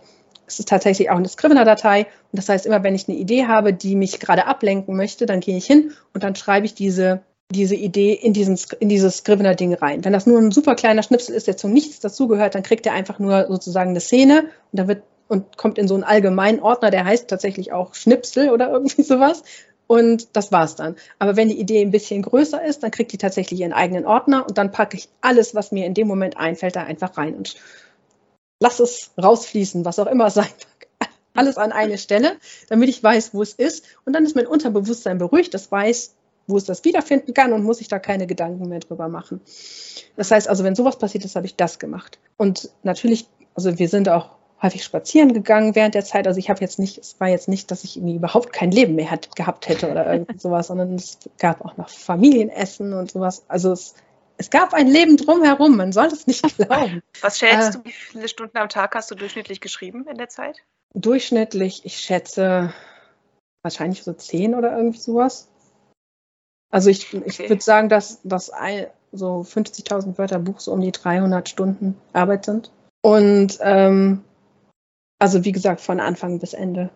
es ist tatsächlich auch eine Scrivener-Datei und das heißt, immer wenn ich eine Idee habe, die mich gerade ablenken möchte, dann gehe ich hin und dann schreibe ich diese diese Idee in, diesen, in dieses Scrivener-Ding rein. Wenn das nur ein super kleiner Schnipsel ist, der zu nichts dazugehört, dann kriegt er einfach nur sozusagen eine Szene und dann wird und kommt in so einen allgemeinen Ordner, der heißt tatsächlich auch Schnipsel oder irgendwie sowas und das war's dann. Aber wenn die Idee ein bisschen größer ist, dann kriegt die tatsächlich ihren eigenen Ordner und dann packe ich alles, was mir in dem Moment einfällt, da einfach rein und lass es rausfließen, was auch immer sein mag. Alles an eine Stelle, damit ich weiß, wo es ist. Und dann ist mein Unterbewusstsein beruhigt, das weiß, wo es das wiederfinden kann und muss sich da keine Gedanken mehr drüber machen. Das heißt also, wenn sowas passiert ist, habe ich das gemacht. Und natürlich, also wir sind auch häufig spazieren gegangen während der Zeit. Also ich habe jetzt nicht, es war jetzt nicht, dass ich irgendwie überhaupt kein Leben mehr hat, gehabt hätte oder irgendwie sowas, sondern es gab auch noch Familienessen und sowas. Also es, es gab ein Leben drumherum, man soll es nicht glauben.
Was schätzt äh, du, wie viele Stunden am Tag hast du durchschnittlich geschrieben in der Zeit?
Durchschnittlich, ich schätze wahrscheinlich so zehn oder irgendwie sowas. Also ich, ich okay. würde sagen, dass das so 50.000 Wörter Buch so um die 300 Stunden Arbeit sind. Und ähm, also wie gesagt, von Anfang bis Ende.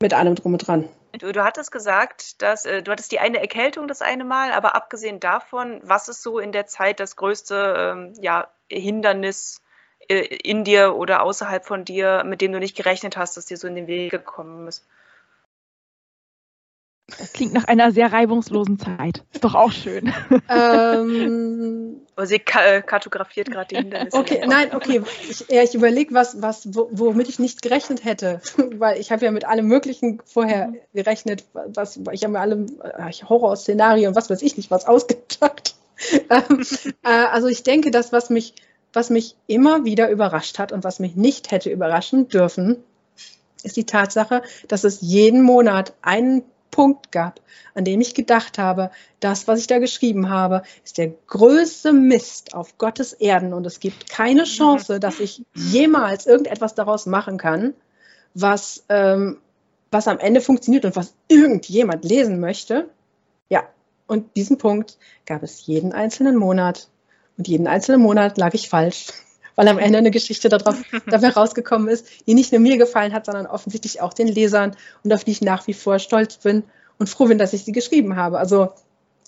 Mit allem drum und dran.
Du, du hattest gesagt, dass äh, du hattest die eine Erkältung das eine Mal, aber abgesehen davon, was ist so in der Zeit das größte ähm, ja, Hindernis äh, in dir oder außerhalb von dir, mit dem du nicht gerechnet hast, dass dir so in den Weg gekommen ist?
Das klingt nach einer sehr reibungslosen Zeit. Ist doch auch schön.
Ähm, oh, sie äh, kartografiert gerade die Hindernisse.
Okay, nein, okay. Ich, ja, ich überlege, was, was, womit ich nicht gerechnet hätte. Weil ich habe ja mit allem Möglichen vorher mhm. gerechnet. Was, ich habe mir alle äh, Horrorszenarien, was weiß ich nicht, was ausgedrückt. ähm, äh, also ich denke, das, was mich, was mich immer wieder überrascht hat und was mich nicht hätte überraschen dürfen, ist die Tatsache, dass es jeden Monat einen Punkt gab, an dem ich gedacht habe, das, was ich da geschrieben habe, ist der größte Mist auf Gottes Erden. Und es gibt keine Chance, dass ich jemals irgendetwas daraus machen kann, was, ähm, was am Ende funktioniert und was irgendjemand lesen möchte. Ja, und diesen Punkt gab es jeden einzelnen Monat. Und jeden einzelnen Monat lag ich falsch weil am Ende eine Geschichte darauf, dabei rausgekommen ist, die nicht nur mir gefallen hat, sondern offensichtlich auch den Lesern und auf die ich nach wie vor stolz bin und froh bin, dass ich sie geschrieben habe. Also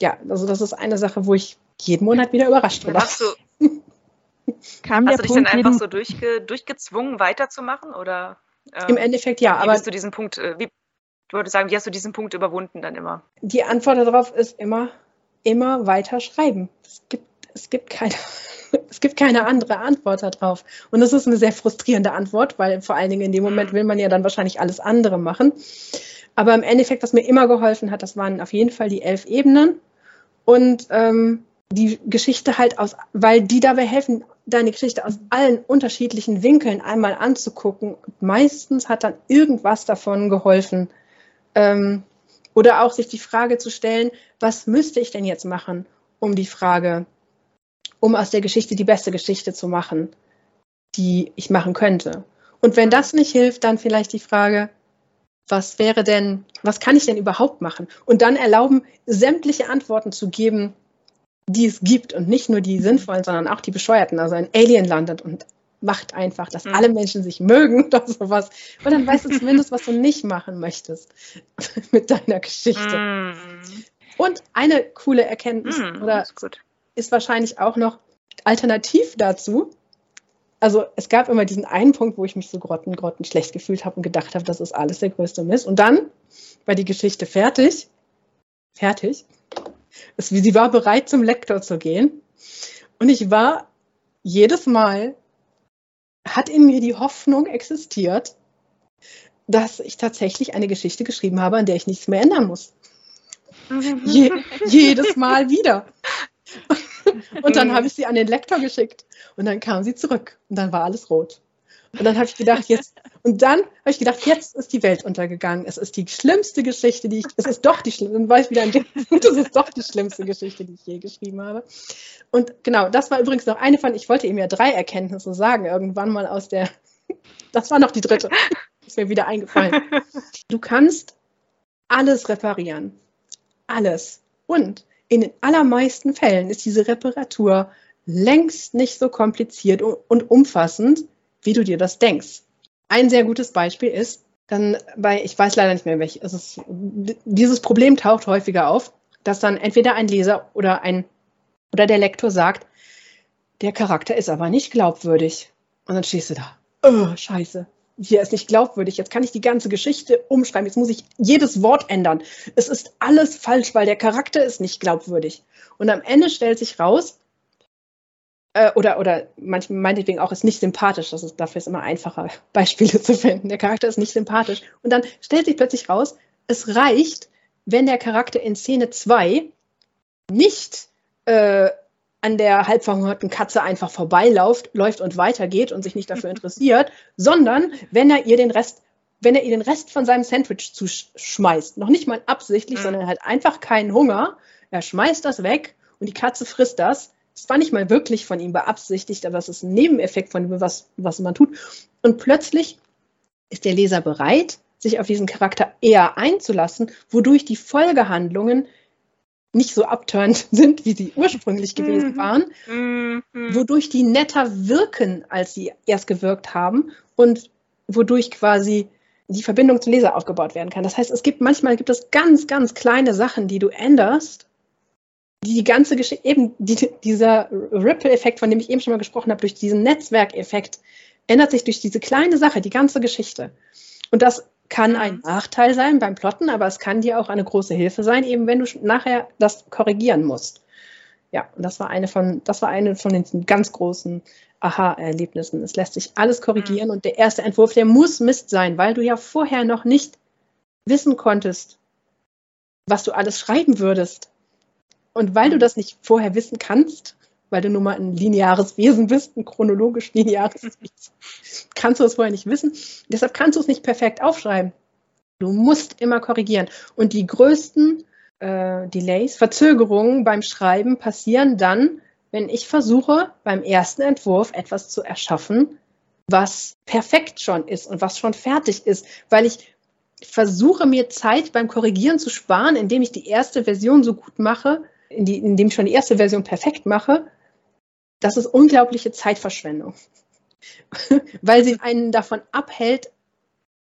ja, also das ist eine Sache, wo ich jeden Monat wieder überrascht bin.
Hast du, Kam hast du dich Punkt dann einfach so durchge, durchgezwungen, weiterzumachen? Oder,
ähm, Im Endeffekt ja.
Wie aber bist du diesen Punkt, äh, wie, ich würde sagen, wie hast du diesen Punkt überwunden dann immer?
Die Antwort darauf ist immer, immer weiter schreiben. Es gibt, es gibt keine es gibt keine andere Antwort darauf. Und das ist eine sehr frustrierende Antwort, weil vor allen Dingen in dem Moment will man ja dann wahrscheinlich alles andere machen. Aber im Endeffekt, was mir immer geholfen hat, das waren auf jeden Fall die elf Ebenen und ähm, die Geschichte halt aus, weil die dabei helfen, deine Geschichte aus allen unterschiedlichen Winkeln einmal anzugucken. Und meistens hat dann irgendwas davon geholfen. Ähm, oder auch sich die Frage zu stellen, was müsste ich denn jetzt machen, um die Frage um aus der Geschichte die beste Geschichte zu machen, die ich machen könnte. Und wenn das nicht hilft, dann vielleicht die Frage, was wäre denn, was kann ich denn überhaupt machen? Und dann erlauben, sämtliche Antworten zu geben, die es gibt und nicht nur die sinnvollen, sondern auch die bescheuerten. Also ein Alien landet und macht einfach, dass mhm. alle Menschen sich mögen oder sowas. Und dann weißt du zumindest, was du nicht machen möchtest mit deiner Geschichte. Mhm. Und eine coole Erkenntnis mhm, oder ist wahrscheinlich auch noch alternativ dazu. Also es gab immer diesen einen Punkt, wo ich mich so grotten, grotten schlecht gefühlt habe und gedacht habe, das ist alles der größte Mist. Und dann war die Geschichte fertig. Fertig. Es, sie war bereit, zum Lektor zu gehen. Und ich war jedes Mal, hat in mir die Hoffnung existiert, dass ich tatsächlich eine Geschichte geschrieben habe, an der ich nichts mehr ändern muss. Je, jedes Mal wieder. Und dann habe ich sie an den Lektor geschickt. Und dann kam sie zurück. Und dann war alles rot. Und dann habe ich gedacht, jetzt, und dann habe ich gedacht, jetzt ist die Welt untergegangen. Es ist die schlimmste Geschichte, die ich, es ist doch die schlimmste, dann war ich wieder an dem Punkt, es ist doch die schlimmste Geschichte, die ich je geschrieben habe. Und genau, das war übrigens noch eine von, ich wollte ihm ja drei Erkenntnisse sagen, irgendwann mal aus der, das war noch die dritte, ist mir wieder eingefallen. Du kannst alles reparieren. Alles. Und in den allermeisten Fällen ist diese Reparatur längst nicht so kompliziert und umfassend, wie du dir das denkst. Ein sehr gutes Beispiel ist, dann bei, ich weiß leider nicht mehr welches, es ist, dieses Problem taucht häufiger auf, dass dann entweder ein Leser oder ein, oder der Lektor sagt, der Charakter ist aber nicht glaubwürdig. Und dann stehst du da, oh, scheiße, hier ist nicht glaubwürdig, jetzt kann ich die ganze Geschichte umschreiben, jetzt muss ich jedes Wort ändern. Es ist alles falsch, weil der Charakter ist nicht glaubwürdig. Und am Ende stellt sich raus, äh, oder, oder manchmal meinetwegen auch, ist nicht sympathisch, das ist, dafür ist immer einfacher, Beispiele zu finden. Der Charakter ist nicht sympathisch. Und dann stellt sich plötzlich raus, es reicht, wenn der Charakter in Szene 2 nicht äh, an der halbverhungerten Katze einfach vorbeiläuft läuft und weitergeht und sich nicht dafür interessiert, sondern wenn er ihr den Rest, wenn er ihr den Rest von seinem Sandwich zuschmeißt, noch nicht mal absichtlich, mhm. sondern halt einfach keinen Hunger, er schmeißt das weg und die Katze frisst das. Das war nicht mal wirklich von ihm beabsichtigt, aber es ist ein Nebeneffekt von dem, was, was man tut. Und plötzlich ist der Leser bereit, sich auf diesen Charakter eher einzulassen, wodurch die Folgehandlungen nicht so abturnt sind, wie sie ursprünglich gewesen mhm. waren, mhm. wodurch die netter wirken, als sie erst gewirkt haben und wodurch quasi die Verbindung zum Leser aufgebaut werden kann. Das heißt, es gibt manchmal gibt es ganz, ganz kleine Sachen, die du änderst, die die ganze Geschichte, eben die, dieser Ripple-Effekt, von dem ich eben schon mal gesprochen habe, durch diesen Netzwerkeffekt, ändert sich durch diese kleine Sache die ganze Geschichte. Und das kann ein Nachteil sein beim Plotten, aber es kann dir auch eine große Hilfe sein, eben wenn du nachher das korrigieren musst. Ja, und das war eine von, das war eine von den ganz großen Aha-Erlebnissen. Es lässt sich alles korrigieren und der erste Entwurf, der muss Mist sein, weil du ja vorher noch nicht wissen konntest, was du alles schreiben würdest. Und weil du das nicht vorher wissen kannst, weil du nun mal ein lineares Wesen bist, ein chronologisch lineares Wesen, kannst du es vorher nicht wissen. Deshalb kannst du es nicht perfekt aufschreiben. Du musst immer korrigieren. Und die größten äh, Delays, Verzögerungen beim Schreiben passieren dann, wenn ich versuche, beim ersten Entwurf etwas zu erschaffen, was perfekt schon ist und was schon fertig ist, weil ich versuche mir Zeit beim Korrigieren zu sparen, indem ich die erste Version so gut mache, indem ich schon die erste Version perfekt mache, das ist unglaubliche Zeitverschwendung, weil sie einen davon abhält,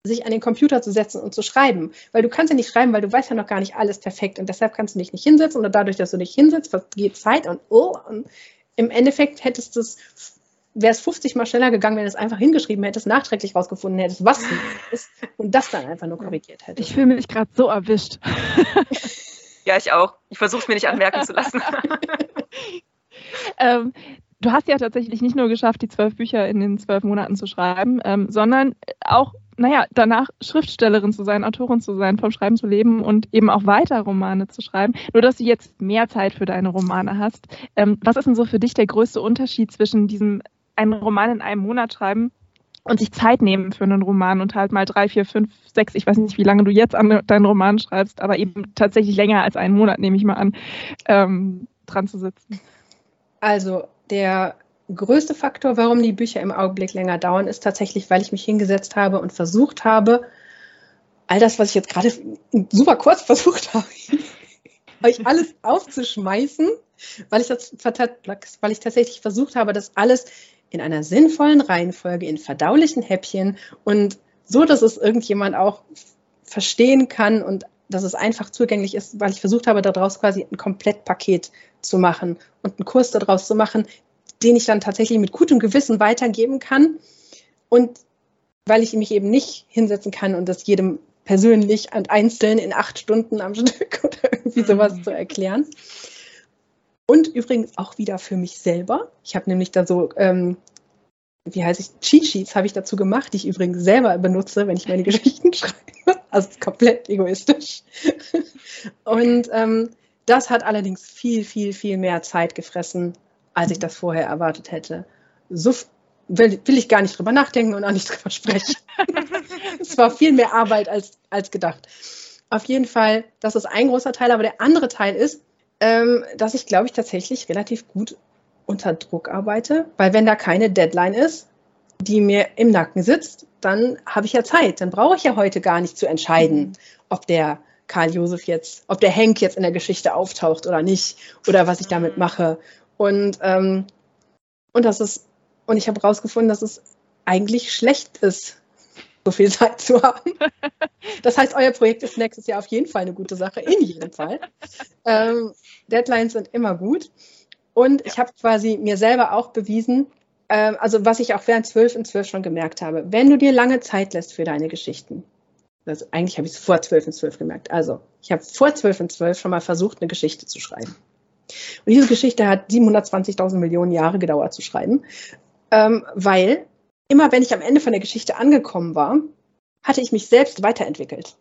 sich an den Computer zu setzen und zu schreiben. Weil du kannst ja nicht schreiben, weil du weißt ja noch gar nicht alles perfekt und deshalb kannst du dich nicht hinsetzen und dadurch, dass du dich hinsetzt, geht Zeit und oh, und im Endeffekt hättest du es, wäre es 50 Mal schneller gegangen, wenn du es einfach hingeschrieben hättest, nachträglich rausgefunden hättest, was du ist und das dann einfach nur korrigiert hättest.
Ich fühle mich gerade so erwischt.
Ja, ich auch. Ich versuche es mir nicht anmerken zu lassen.
ähm, du hast ja tatsächlich nicht nur geschafft, die zwölf Bücher in den zwölf Monaten zu schreiben, ähm, sondern auch, naja, danach Schriftstellerin zu sein, Autorin zu sein, vom Schreiben zu leben und eben auch weiter Romane zu schreiben. Nur, dass du jetzt mehr Zeit für deine Romane hast. Ähm, was ist denn so für dich der größte Unterschied zwischen diesem einen Roman in einem Monat schreiben und sich Zeit nehmen für einen Roman und halt mal drei, vier, fünf, sechs, ich weiß nicht, wie lange du jetzt an deinen Roman schreibst, aber eben tatsächlich länger als einen Monat, nehme ich mal an, ähm, dran zu sitzen.
Also der größte Faktor, warum die Bücher im Augenblick länger dauern, ist tatsächlich, weil ich mich hingesetzt habe und versucht habe, all das, was ich jetzt gerade super kurz versucht habe, euch alles aufzuschmeißen, weil ich, das, weil ich tatsächlich versucht habe, das alles in einer sinnvollen Reihenfolge, in verdaulichen Häppchen und so, dass es irgendjemand auch verstehen kann und dass es einfach zugänglich ist, weil ich versucht habe, daraus quasi ein Komplettpaket zu machen und einen Kurs daraus zu machen, den ich dann tatsächlich mit gutem Gewissen weitergeben kann und weil ich mich eben nicht hinsetzen kann und das jedem persönlich und einzeln in acht Stunden am Stück oder irgendwie sowas zu erklären. Und übrigens auch wieder für mich selber. Ich habe nämlich da so, ähm, wie heißt ich, Cheat Sheets habe ich dazu gemacht, die ich übrigens selber benutze, wenn ich meine Geschichten schreibe. Also komplett egoistisch. Und ähm, das hat allerdings viel, viel, viel mehr Zeit gefressen, als ich das vorher erwartet hätte. So will, will ich gar nicht drüber nachdenken und auch nicht drüber sprechen. es war viel mehr Arbeit als, als gedacht. Auf jeden Fall, das ist ein großer Teil, aber der andere Teil ist, ähm, dass ich, glaube ich, tatsächlich relativ gut unter Druck arbeite, weil wenn da keine Deadline ist, die mir im Nacken sitzt, dann habe ich ja Zeit. Dann brauche ich ja heute gar nicht zu entscheiden, mhm. ob der Karl Josef jetzt, ob der Henk jetzt in der Geschichte auftaucht oder nicht oder was ich damit mache. Und, ähm, und das ist, und ich habe herausgefunden, dass es eigentlich schlecht ist, so viel Zeit zu haben. Das heißt, euer Projekt ist nächstes Jahr auf jeden Fall eine gute Sache, in jedem Fall. Ähm, Deadlines sind immer gut. Und ich habe quasi mir selber auch bewiesen, ähm, also was ich auch während 12 in 12 schon gemerkt habe, wenn du dir lange Zeit lässt für deine Geschichten, also eigentlich habe ich es vor 12 in 12 gemerkt, also ich habe vor 12 in 12 schon mal versucht, eine Geschichte zu schreiben. Und diese Geschichte hat 720.000 Millionen Jahre gedauert zu schreiben, ähm, weil immer wenn ich am Ende von der Geschichte angekommen war, hatte ich mich selbst weiterentwickelt.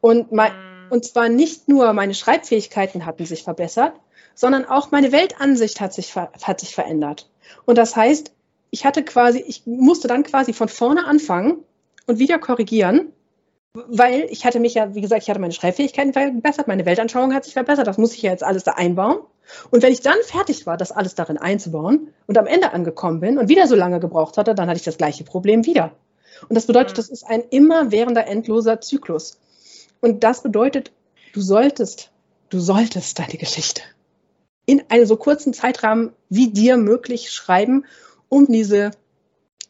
Und, mein, mhm. und zwar nicht nur meine Schreibfähigkeiten hatten sich verbessert, sondern auch meine Weltansicht hat sich, hat sich verändert. Und das heißt, ich hatte quasi, ich musste dann quasi von vorne anfangen und wieder korrigieren, weil ich hatte mich ja, wie gesagt, ich hatte meine Schreibfähigkeiten verbessert, meine Weltanschauung hat sich verbessert, das muss ich ja jetzt alles da einbauen. Und wenn ich dann fertig war, das alles darin einzubauen und am Ende angekommen bin und wieder so lange gebraucht hatte, dann hatte ich das gleiche Problem wieder. Und das bedeutet, mhm. das ist ein immerwährender, endloser Zyklus. Und das bedeutet, du solltest, du solltest deine Geschichte in einem so kurzen Zeitrahmen wie dir möglich schreiben, um diese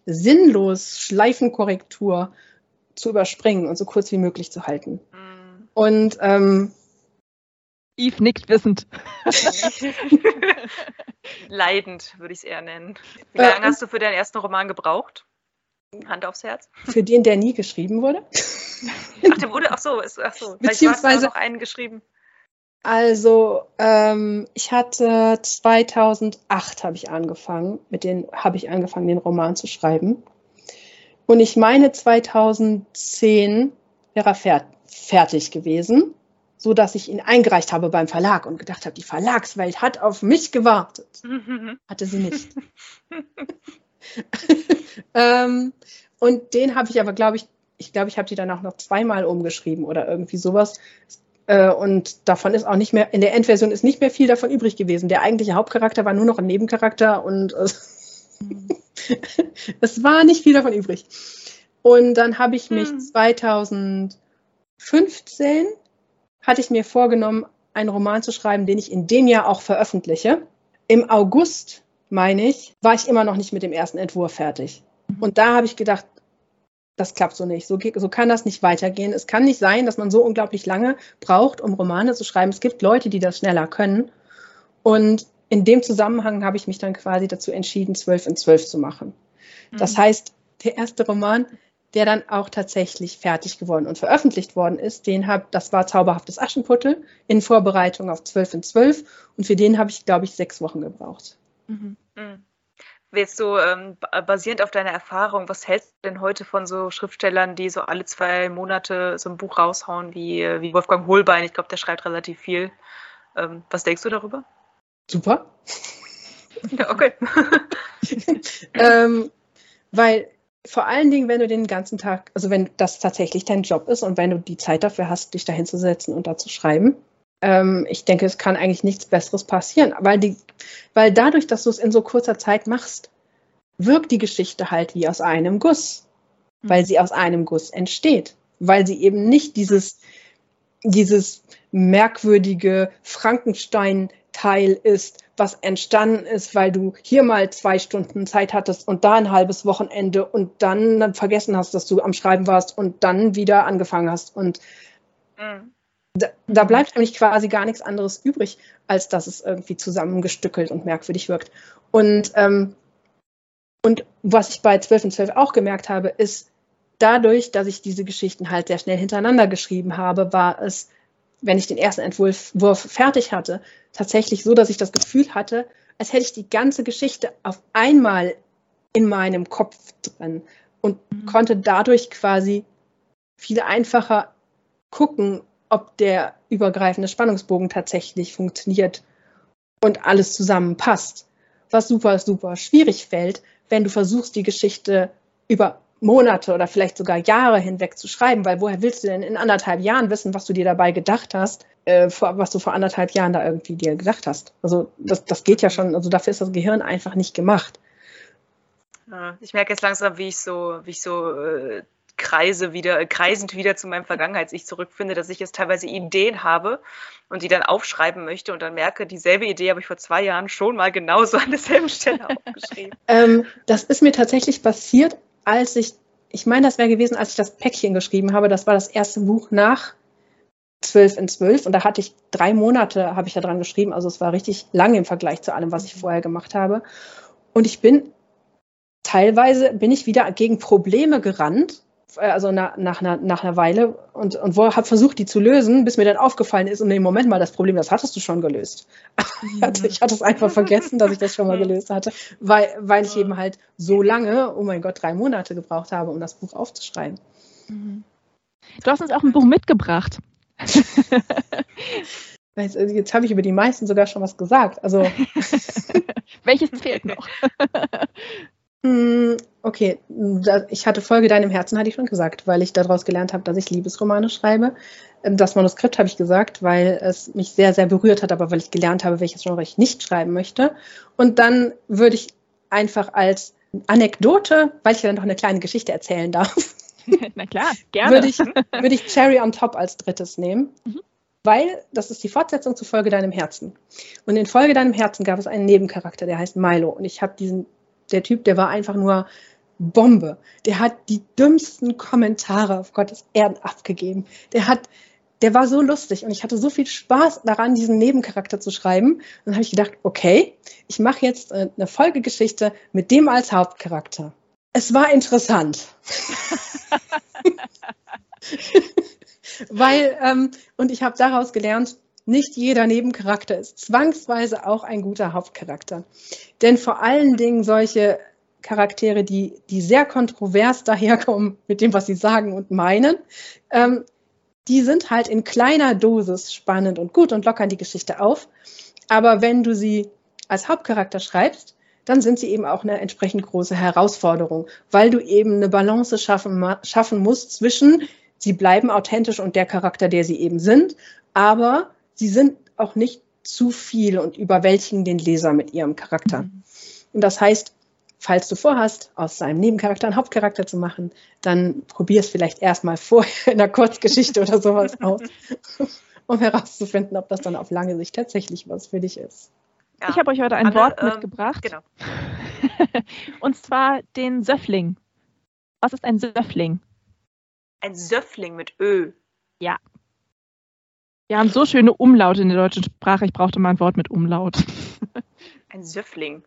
sinnlos Schleifenkorrektur zu überspringen und so kurz wie möglich zu halten. Mhm. Und ähm,
Eve nickt wissend.
Leidend würde ich es eher nennen. Wie lange äh, hast du für deinen ersten Roman gebraucht? Hand aufs Herz.
Für den, der nie geschrieben wurde?
Ach, der wurde, ach so, ist, ach so.
Beziehungsweise
noch einen geschrieben.
Also, ähm, ich hatte 2008 habe ich angefangen, mit den habe ich angefangen, den Roman zu schreiben. Und ich meine 2010 wäre er fer fertig gewesen, so dass ich ihn eingereicht habe beim Verlag und gedacht habe, die Verlagswelt hat auf mich gewartet. Hatte sie nicht. ähm, und den habe ich aber, glaube ich, ich glaube, ich habe die danach noch zweimal umgeschrieben oder irgendwie sowas. Äh, und davon ist auch nicht mehr, in der Endversion ist nicht mehr viel davon übrig gewesen. Der eigentliche Hauptcharakter war nur noch ein Nebencharakter und äh, es war nicht viel davon übrig. Und dann habe ich mich hm. 2015 hatte ich mir vorgenommen, einen Roman zu schreiben, den ich in dem Jahr auch veröffentliche. Im August, meine ich, war ich immer noch nicht mit dem ersten Entwurf fertig. Mhm. Und da habe ich gedacht, das klappt so nicht. So, so, kann das nicht weitergehen. Es kann nicht sein, dass man so unglaublich lange braucht, um Romane zu schreiben. Es gibt Leute, die das schneller können. Und in dem Zusammenhang habe ich mich dann quasi dazu entschieden, zwölf in zwölf zu machen. Mhm. Das heißt, der erste Roman, der dann auch tatsächlich fertig geworden und veröffentlicht worden ist, den habe, das war Zauberhaftes Aschenputtel in Vorbereitung auf zwölf in zwölf. Und für den habe ich, glaube ich, sechs Wochen gebraucht. Mhm.
Mhm. Jetzt so ähm, basierend auf deiner Erfahrung, was hältst du denn heute von so Schriftstellern, die so alle zwei Monate so ein Buch raushauen, wie, wie Wolfgang Holbein? Ich glaube, der schreibt relativ viel. Ähm, was denkst du darüber?
Super.
ja, okay.
ähm, weil vor allen Dingen, wenn du den ganzen Tag, also wenn das tatsächlich dein Job ist und wenn du die Zeit dafür hast, dich da hinzusetzen und da zu schreiben, ähm, ich denke, es kann eigentlich nichts Besseres passieren, weil, die, weil dadurch, dass du es in so kurzer Zeit machst, wirkt die Geschichte halt wie aus einem Guss, mhm. weil sie aus einem Guss entsteht, weil sie eben nicht dieses, dieses merkwürdige Frankenstein-Teil ist, was entstanden ist, weil du hier mal zwei Stunden Zeit hattest und da ein halbes Wochenende und dann vergessen hast, dass du am Schreiben warst und dann wieder angefangen hast und mhm da, da, bleibt nämlich quasi gar nichts anderes übrig, als dass es irgendwie zusammengestückelt und merkwürdig wirkt. Und, ähm, und was ich bei 12 und 12 auch gemerkt habe, ist, dadurch, dass ich diese Geschichten halt sehr schnell hintereinander geschrieben habe, war es, wenn ich den ersten Entwurf fertig hatte, tatsächlich so, dass ich das Gefühl hatte, als hätte ich die ganze Geschichte auf einmal in meinem Kopf drin und mhm. konnte dadurch quasi viel einfacher gucken ob der übergreifende Spannungsbogen tatsächlich funktioniert und alles zusammenpasst. Was super, super schwierig fällt, wenn du versuchst, die Geschichte über Monate oder vielleicht sogar Jahre hinweg zu schreiben, weil woher willst du denn in anderthalb Jahren wissen, was du dir dabei gedacht hast, äh, was du vor anderthalb Jahren da irgendwie dir gedacht hast? Also das, das geht ja schon, also dafür ist das Gehirn einfach nicht gemacht.
Ja, ich merke jetzt langsam, wie ich so, wie ich so äh, kreise wieder, kreisend wieder zu meinem Vergangenheits-Ich zurückfinde, dass ich jetzt teilweise Ideen habe und die dann aufschreiben möchte und dann merke, dieselbe Idee habe ich vor zwei Jahren schon mal genauso an derselben Stelle aufgeschrieben.
ähm, das ist mir tatsächlich passiert, als ich, ich meine, das wäre gewesen, als ich das Päckchen geschrieben habe. Das war das erste Buch nach 12 in 12 und da hatte ich drei Monate, habe ich da dran geschrieben. Also es war richtig lang im Vergleich zu allem, was ich vorher gemacht habe. Und ich bin teilweise bin ich wieder gegen Probleme gerannt, also nach, nach, einer, nach einer Weile und, und habe versucht, die zu lösen, bis mir dann aufgefallen ist, und nee, Moment mal, das Problem, das hattest du schon gelöst. ich hatte es einfach vergessen, dass ich das schon mal gelöst hatte, weil, weil ich eben halt so lange, oh mein Gott, drei Monate gebraucht habe, um das Buch aufzuschreiben.
Du hast uns auch ein Buch mitgebracht.
Jetzt, jetzt habe ich über die meisten sogar schon was gesagt. Also
Welches fehlt noch?
Okay, ich hatte Folge deinem Herzen, hatte ich schon gesagt, weil ich daraus gelernt habe, dass ich Liebesromane schreibe. Das Manuskript habe ich gesagt, weil es mich sehr, sehr berührt hat, aber weil ich gelernt habe, welches Genre ich nicht schreiben möchte. Und dann würde ich einfach als Anekdote, weil ich dann noch eine kleine Geschichte erzählen darf.
Na klar, gerne.
Würde ich, würde ich Cherry on Top als drittes nehmen. Mhm. Weil das ist die Fortsetzung zu Folge deinem Herzen. Und in Folge deinem Herzen gab es einen Nebencharakter, der heißt Milo. Und ich habe diesen der Typ, der war einfach nur Bombe. Der hat die dümmsten Kommentare auf Gottes Erden abgegeben. Der hat, der war so lustig und ich hatte so viel Spaß daran, diesen Nebencharakter zu schreiben. Und dann habe ich gedacht, okay, ich mache jetzt äh, eine Folgegeschichte mit dem als Hauptcharakter. Es war interessant. Weil, ähm, und ich habe daraus gelernt, nicht jeder Nebencharakter ist zwangsweise auch ein guter Hauptcharakter. Denn vor allen Dingen solche Charaktere, die, die sehr kontrovers daherkommen mit dem, was sie sagen und meinen, ähm, die sind halt in kleiner Dosis spannend und gut und lockern die Geschichte auf. Aber wenn du sie als Hauptcharakter schreibst, dann sind sie eben auch eine entsprechend große Herausforderung, weil du eben eine Balance schaffen, schaffen musst zwischen, sie bleiben authentisch und der Charakter, der sie eben sind, aber sie sind auch nicht zu viel und überwältigen den Leser mit ihrem Charakter. Mhm. Und das heißt, falls du vorhast, aus seinem Nebencharakter einen Hauptcharakter zu machen, dann probier es vielleicht erstmal vorher in einer Kurzgeschichte oder sowas aus, um herauszufinden, ob das dann auf lange Sicht tatsächlich was für dich ist.
Ja. Ich habe euch heute ein Anne, Wort ähm, mitgebracht. Genau. Und zwar den Söffling. Was ist ein Söffling?
Ein Söffling mit Ö.
Ja, wir haben so schöne Umlaute in der deutschen Sprache. Ich brauchte mal ein Wort mit Umlaut.
Ein Söffling.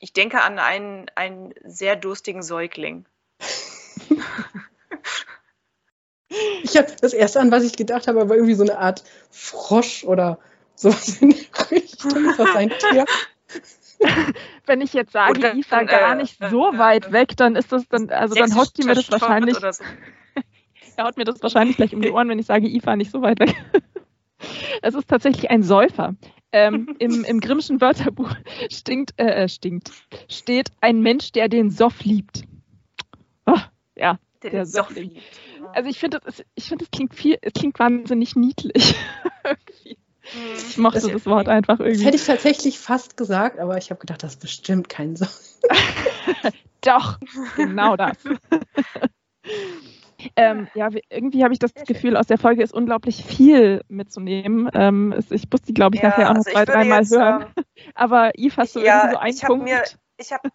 Ich denke an einen, einen sehr durstigen Säugling.
Ich habe das erste an, was ich gedacht habe, war irgendwie so eine Art Frosch oder sowas in der Richtung. Ist das ein Tier?
Wenn ich jetzt sage, Oder, Isa gar äh, nicht äh, so äh, weit weg, dann ist das dann, also dann haut die mir das wahrscheinlich. So. Er haut mir das wahrscheinlich gleich um die Ohren, wenn ich sage, IFA nicht so weit weg. Es ist tatsächlich ein Säufer. Ähm, im, Im Grimmschen Wörterbuch stinkt, äh, äh, stinkt, steht ein Mensch, der den Soff liebt. Oh, ja,
der, der Soff liebt.
Also ich finde, das, find, das klingt viel, es klingt wahnsinnig niedlich. ich mochte das, das, Wort einfach irgendwie. Das
hätte ich tatsächlich fast gesagt, aber ich habe gedacht, das ist bestimmt kein Soff.
Doch, genau das. Ähm, ja, irgendwie habe ich das Gefühl, aus der Folge ist unglaublich viel mitzunehmen. Ähm, ich muss die, glaube ich, ja, nachher auch noch also zwei, dreimal hören. Ähm, Aber Yves, hast du ja, irgendwie so einen
ich
Punkt?
Mir, ich habe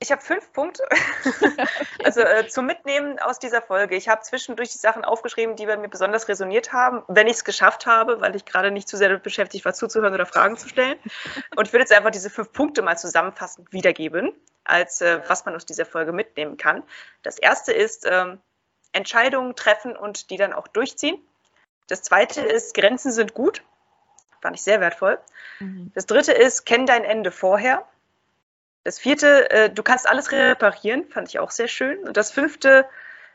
ich habe fünf Punkte. also äh, zum Mitnehmen aus dieser Folge. Ich habe zwischendurch die Sachen aufgeschrieben, die bei mir besonders resoniert haben, wenn ich es geschafft habe, weil ich gerade nicht zu sehr damit beschäftigt war, zuzuhören oder Fragen zu stellen. Und ich würde jetzt einfach diese fünf Punkte mal zusammenfassend wiedergeben, als äh, was man aus dieser Folge mitnehmen kann. Das erste ist, ähm, Entscheidungen treffen und die dann auch durchziehen. Das zweite ist, Grenzen sind gut. Fand ich sehr wertvoll. Mhm. Das dritte ist, kenn dein Ende vorher. Das vierte, äh, du kannst alles reparieren, fand ich auch sehr schön. Und das fünfte,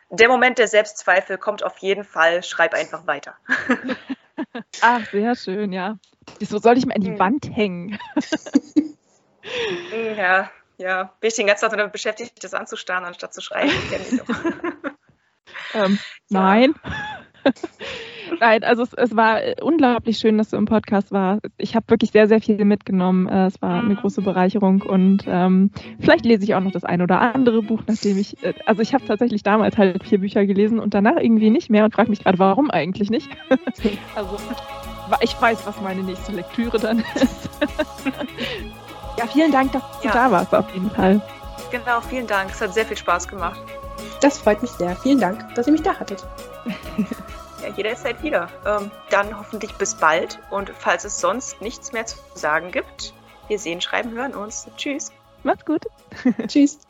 der Moment der Selbstzweifel kommt auf jeden Fall, schreib einfach weiter.
Ach, sehr schön, ja. So soll ich mal in die mhm. Wand hängen.
ja, ja. Bin ich den ganzen Tag damit beschäftigt, das anzustarren, anstatt zu schreiben.
Ähm, nein. Nein, also es, es, war unglaublich schön, dass du im Podcast warst. Ich habe wirklich sehr, sehr viel mitgenommen. Äh, es war eine große Bereicherung und ähm, vielleicht lese ich auch noch das ein oder andere Buch, nachdem ich, äh, also ich habe tatsächlich damals halt vier Bücher gelesen und danach irgendwie nicht mehr und frage mich gerade, warum eigentlich nicht? also ich weiß, was meine nächste Lektüre dann ist. ja, vielen Dank, dass du ja. da warst auf jeden Fall.
Genau, vielen Dank. Es hat sehr viel Spaß gemacht.
Das freut mich sehr. Vielen Dank, dass ihr mich da hattet.
ja, jederzeit wieder. Ähm, dann hoffentlich bis bald. Und falls es sonst nichts mehr zu sagen gibt, wir sehen, schreiben, hören uns. Tschüss.
Macht's gut.
Tschüss.